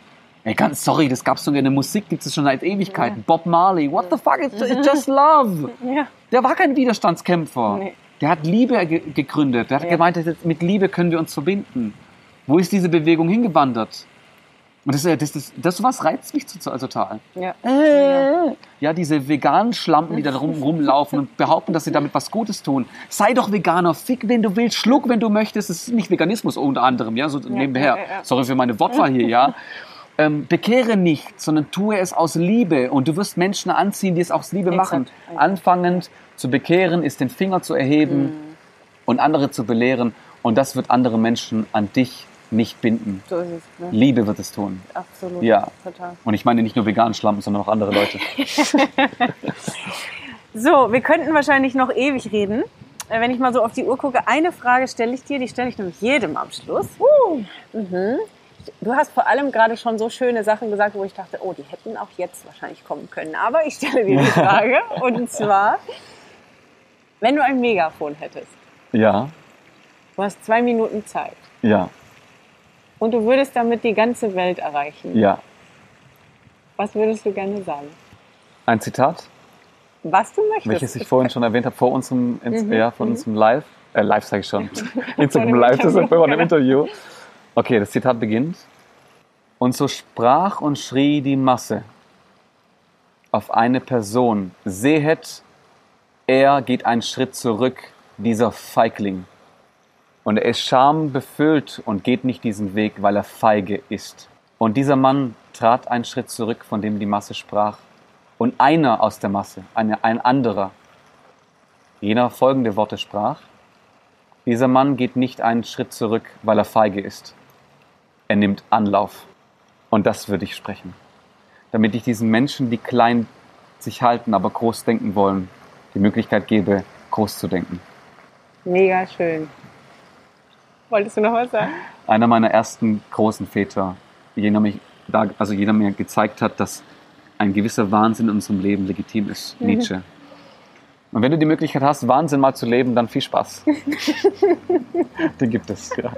Ey, ganz sorry, das gab's sogar in der Musik, gibt es schon seit Ewigkeiten. Bob Marley, what the fuck, it's, it's just love. Ja. Der war kein Widerstandskämpfer. Nee. Der hat Liebe ge gegründet. Der hat Ja. gemeint, mit Liebe können wir uns verbinden. Wo ist diese Bewegung hingewandert? Und das, das, das, das was reizt mich total. total. Ja. Äh, ja, diese veganen Schlampen, die da rum, rumlaufen und behaupten, dass sie damit was Gutes tun. Sei doch Veganer, fick, wenn du willst, schluck, wenn du möchtest. Das ist nicht Veganismus unter anderem, ja, so nebenher. ja, ja, ja. Sorry für meine Wortwahl hier, ja. *laughs* Ähm, bekehre nicht, sondern tue es aus Liebe und du wirst Menschen anziehen, die es aus Liebe Exakt. machen. Anfangend zu bekehren ist den Finger zu erheben Mhm. und andere zu belehren und das wird andere Menschen an dich nicht binden. So ist es. Ne? Liebe wird es tun. Absolut. Ja. Total. Und ich meine nicht nur veganen Schlampen, sondern auch andere Leute. *laughs* So, wir könnten wahrscheinlich noch ewig reden. Äh, Wenn ich mal so auf die Uhr gucke, eine Frage stelle ich dir, die stelle ich nämlich jedem am Schluss. Mhm. Du hast vor allem gerade schon so schöne Sachen gesagt, wo ich dachte, oh, die hätten auch jetzt wahrscheinlich kommen können. Aber ich stelle dir die Frage. *laughs* Und zwar, Wenn du ein Megafon hättest, Ja, du hast zwei Minuten Zeit ja, und du würdest damit die ganze Welt erreichen, ja. was würdest du gerne sagen? Ein Zitat, Was du möchtest. welches ich vorhin schon erwähnt habe, vor unserem, Mhm, ja, von mhm. unserem Live, äh, Live sage ich schon, *laughs* Instagram Live, das *laughs* ist vor einem genau. Interview. Okay, das Zitat beginnt. Und so sprach und schrie die Masse auf eine Person, sehet, er geht einen Schritt zurück, dieser Feigling. Und er ist schambefüllt und geht nicht diesen Weg, weil er feige ist. Und dieser Mann trat einen Schritt zurück, von dem die Masse sprach. Und einer aus der Masse, eine, ein anderer, jener folgende Worte sprach, dieser Mann geht nicht einen Schritt zurück, weil er feige ist. Er nimmt Anlauf. Und das würde ich sprechen. Damit ich diesen Menschen, die klein sich halten, aber groß denken wollen, die Möglichkeit gebe, groß zu denken. Mega schön. Wolltest du noch was sagen? Einer meiner ersten großen Väter, jener, mich, also jener mir gezeigt hat, dass ein gewisser Wahnsinn in unserem Leben legitim ist, Nietzsche. Und wenn du die Möglichkeit hast, Wahnsinn mal zu leben, dann viel Spaß. *laughs* Den gibt es, ja.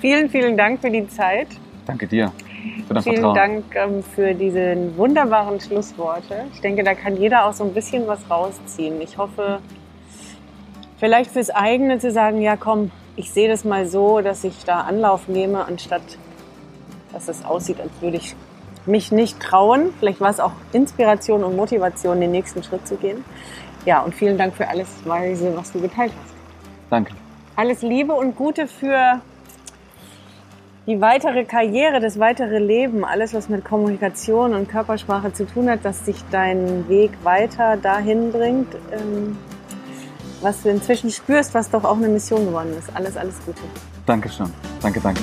Vielen, vielen Dank für die Zeit. Danke dir für dein Vielen Vertrauen. Dank ähm, für diese wunderbaren Schlussworte. Ich denke, da kann jeder auch so ein bisschen was rausziehen. Ich hoffe, vielleicht fürs eigene zu sagen, ja komm, ich sehe das mal so, dass ich da Anlauf nehme, anstatt dass es aussieht, als würde ich mich nicht trauen. Vielleicht war es auch Inspiration und Motivation, den nächsten Schritt zu gehen. Ja, und vielen Dank für alles Weise, was du geteilt hast. Danke. Alles Liebe und Gute für die weitere Karriere, das weitere Leben, alles, was mit Kommunikation und Körpersprache zu tun hat, dass dich dein Weg weiter dahin bringt, ähm, was du inzwischen spürst, was doch auch eine Mission geworden ist. Alles, alles Gute. Dankeschön. Danke, danke.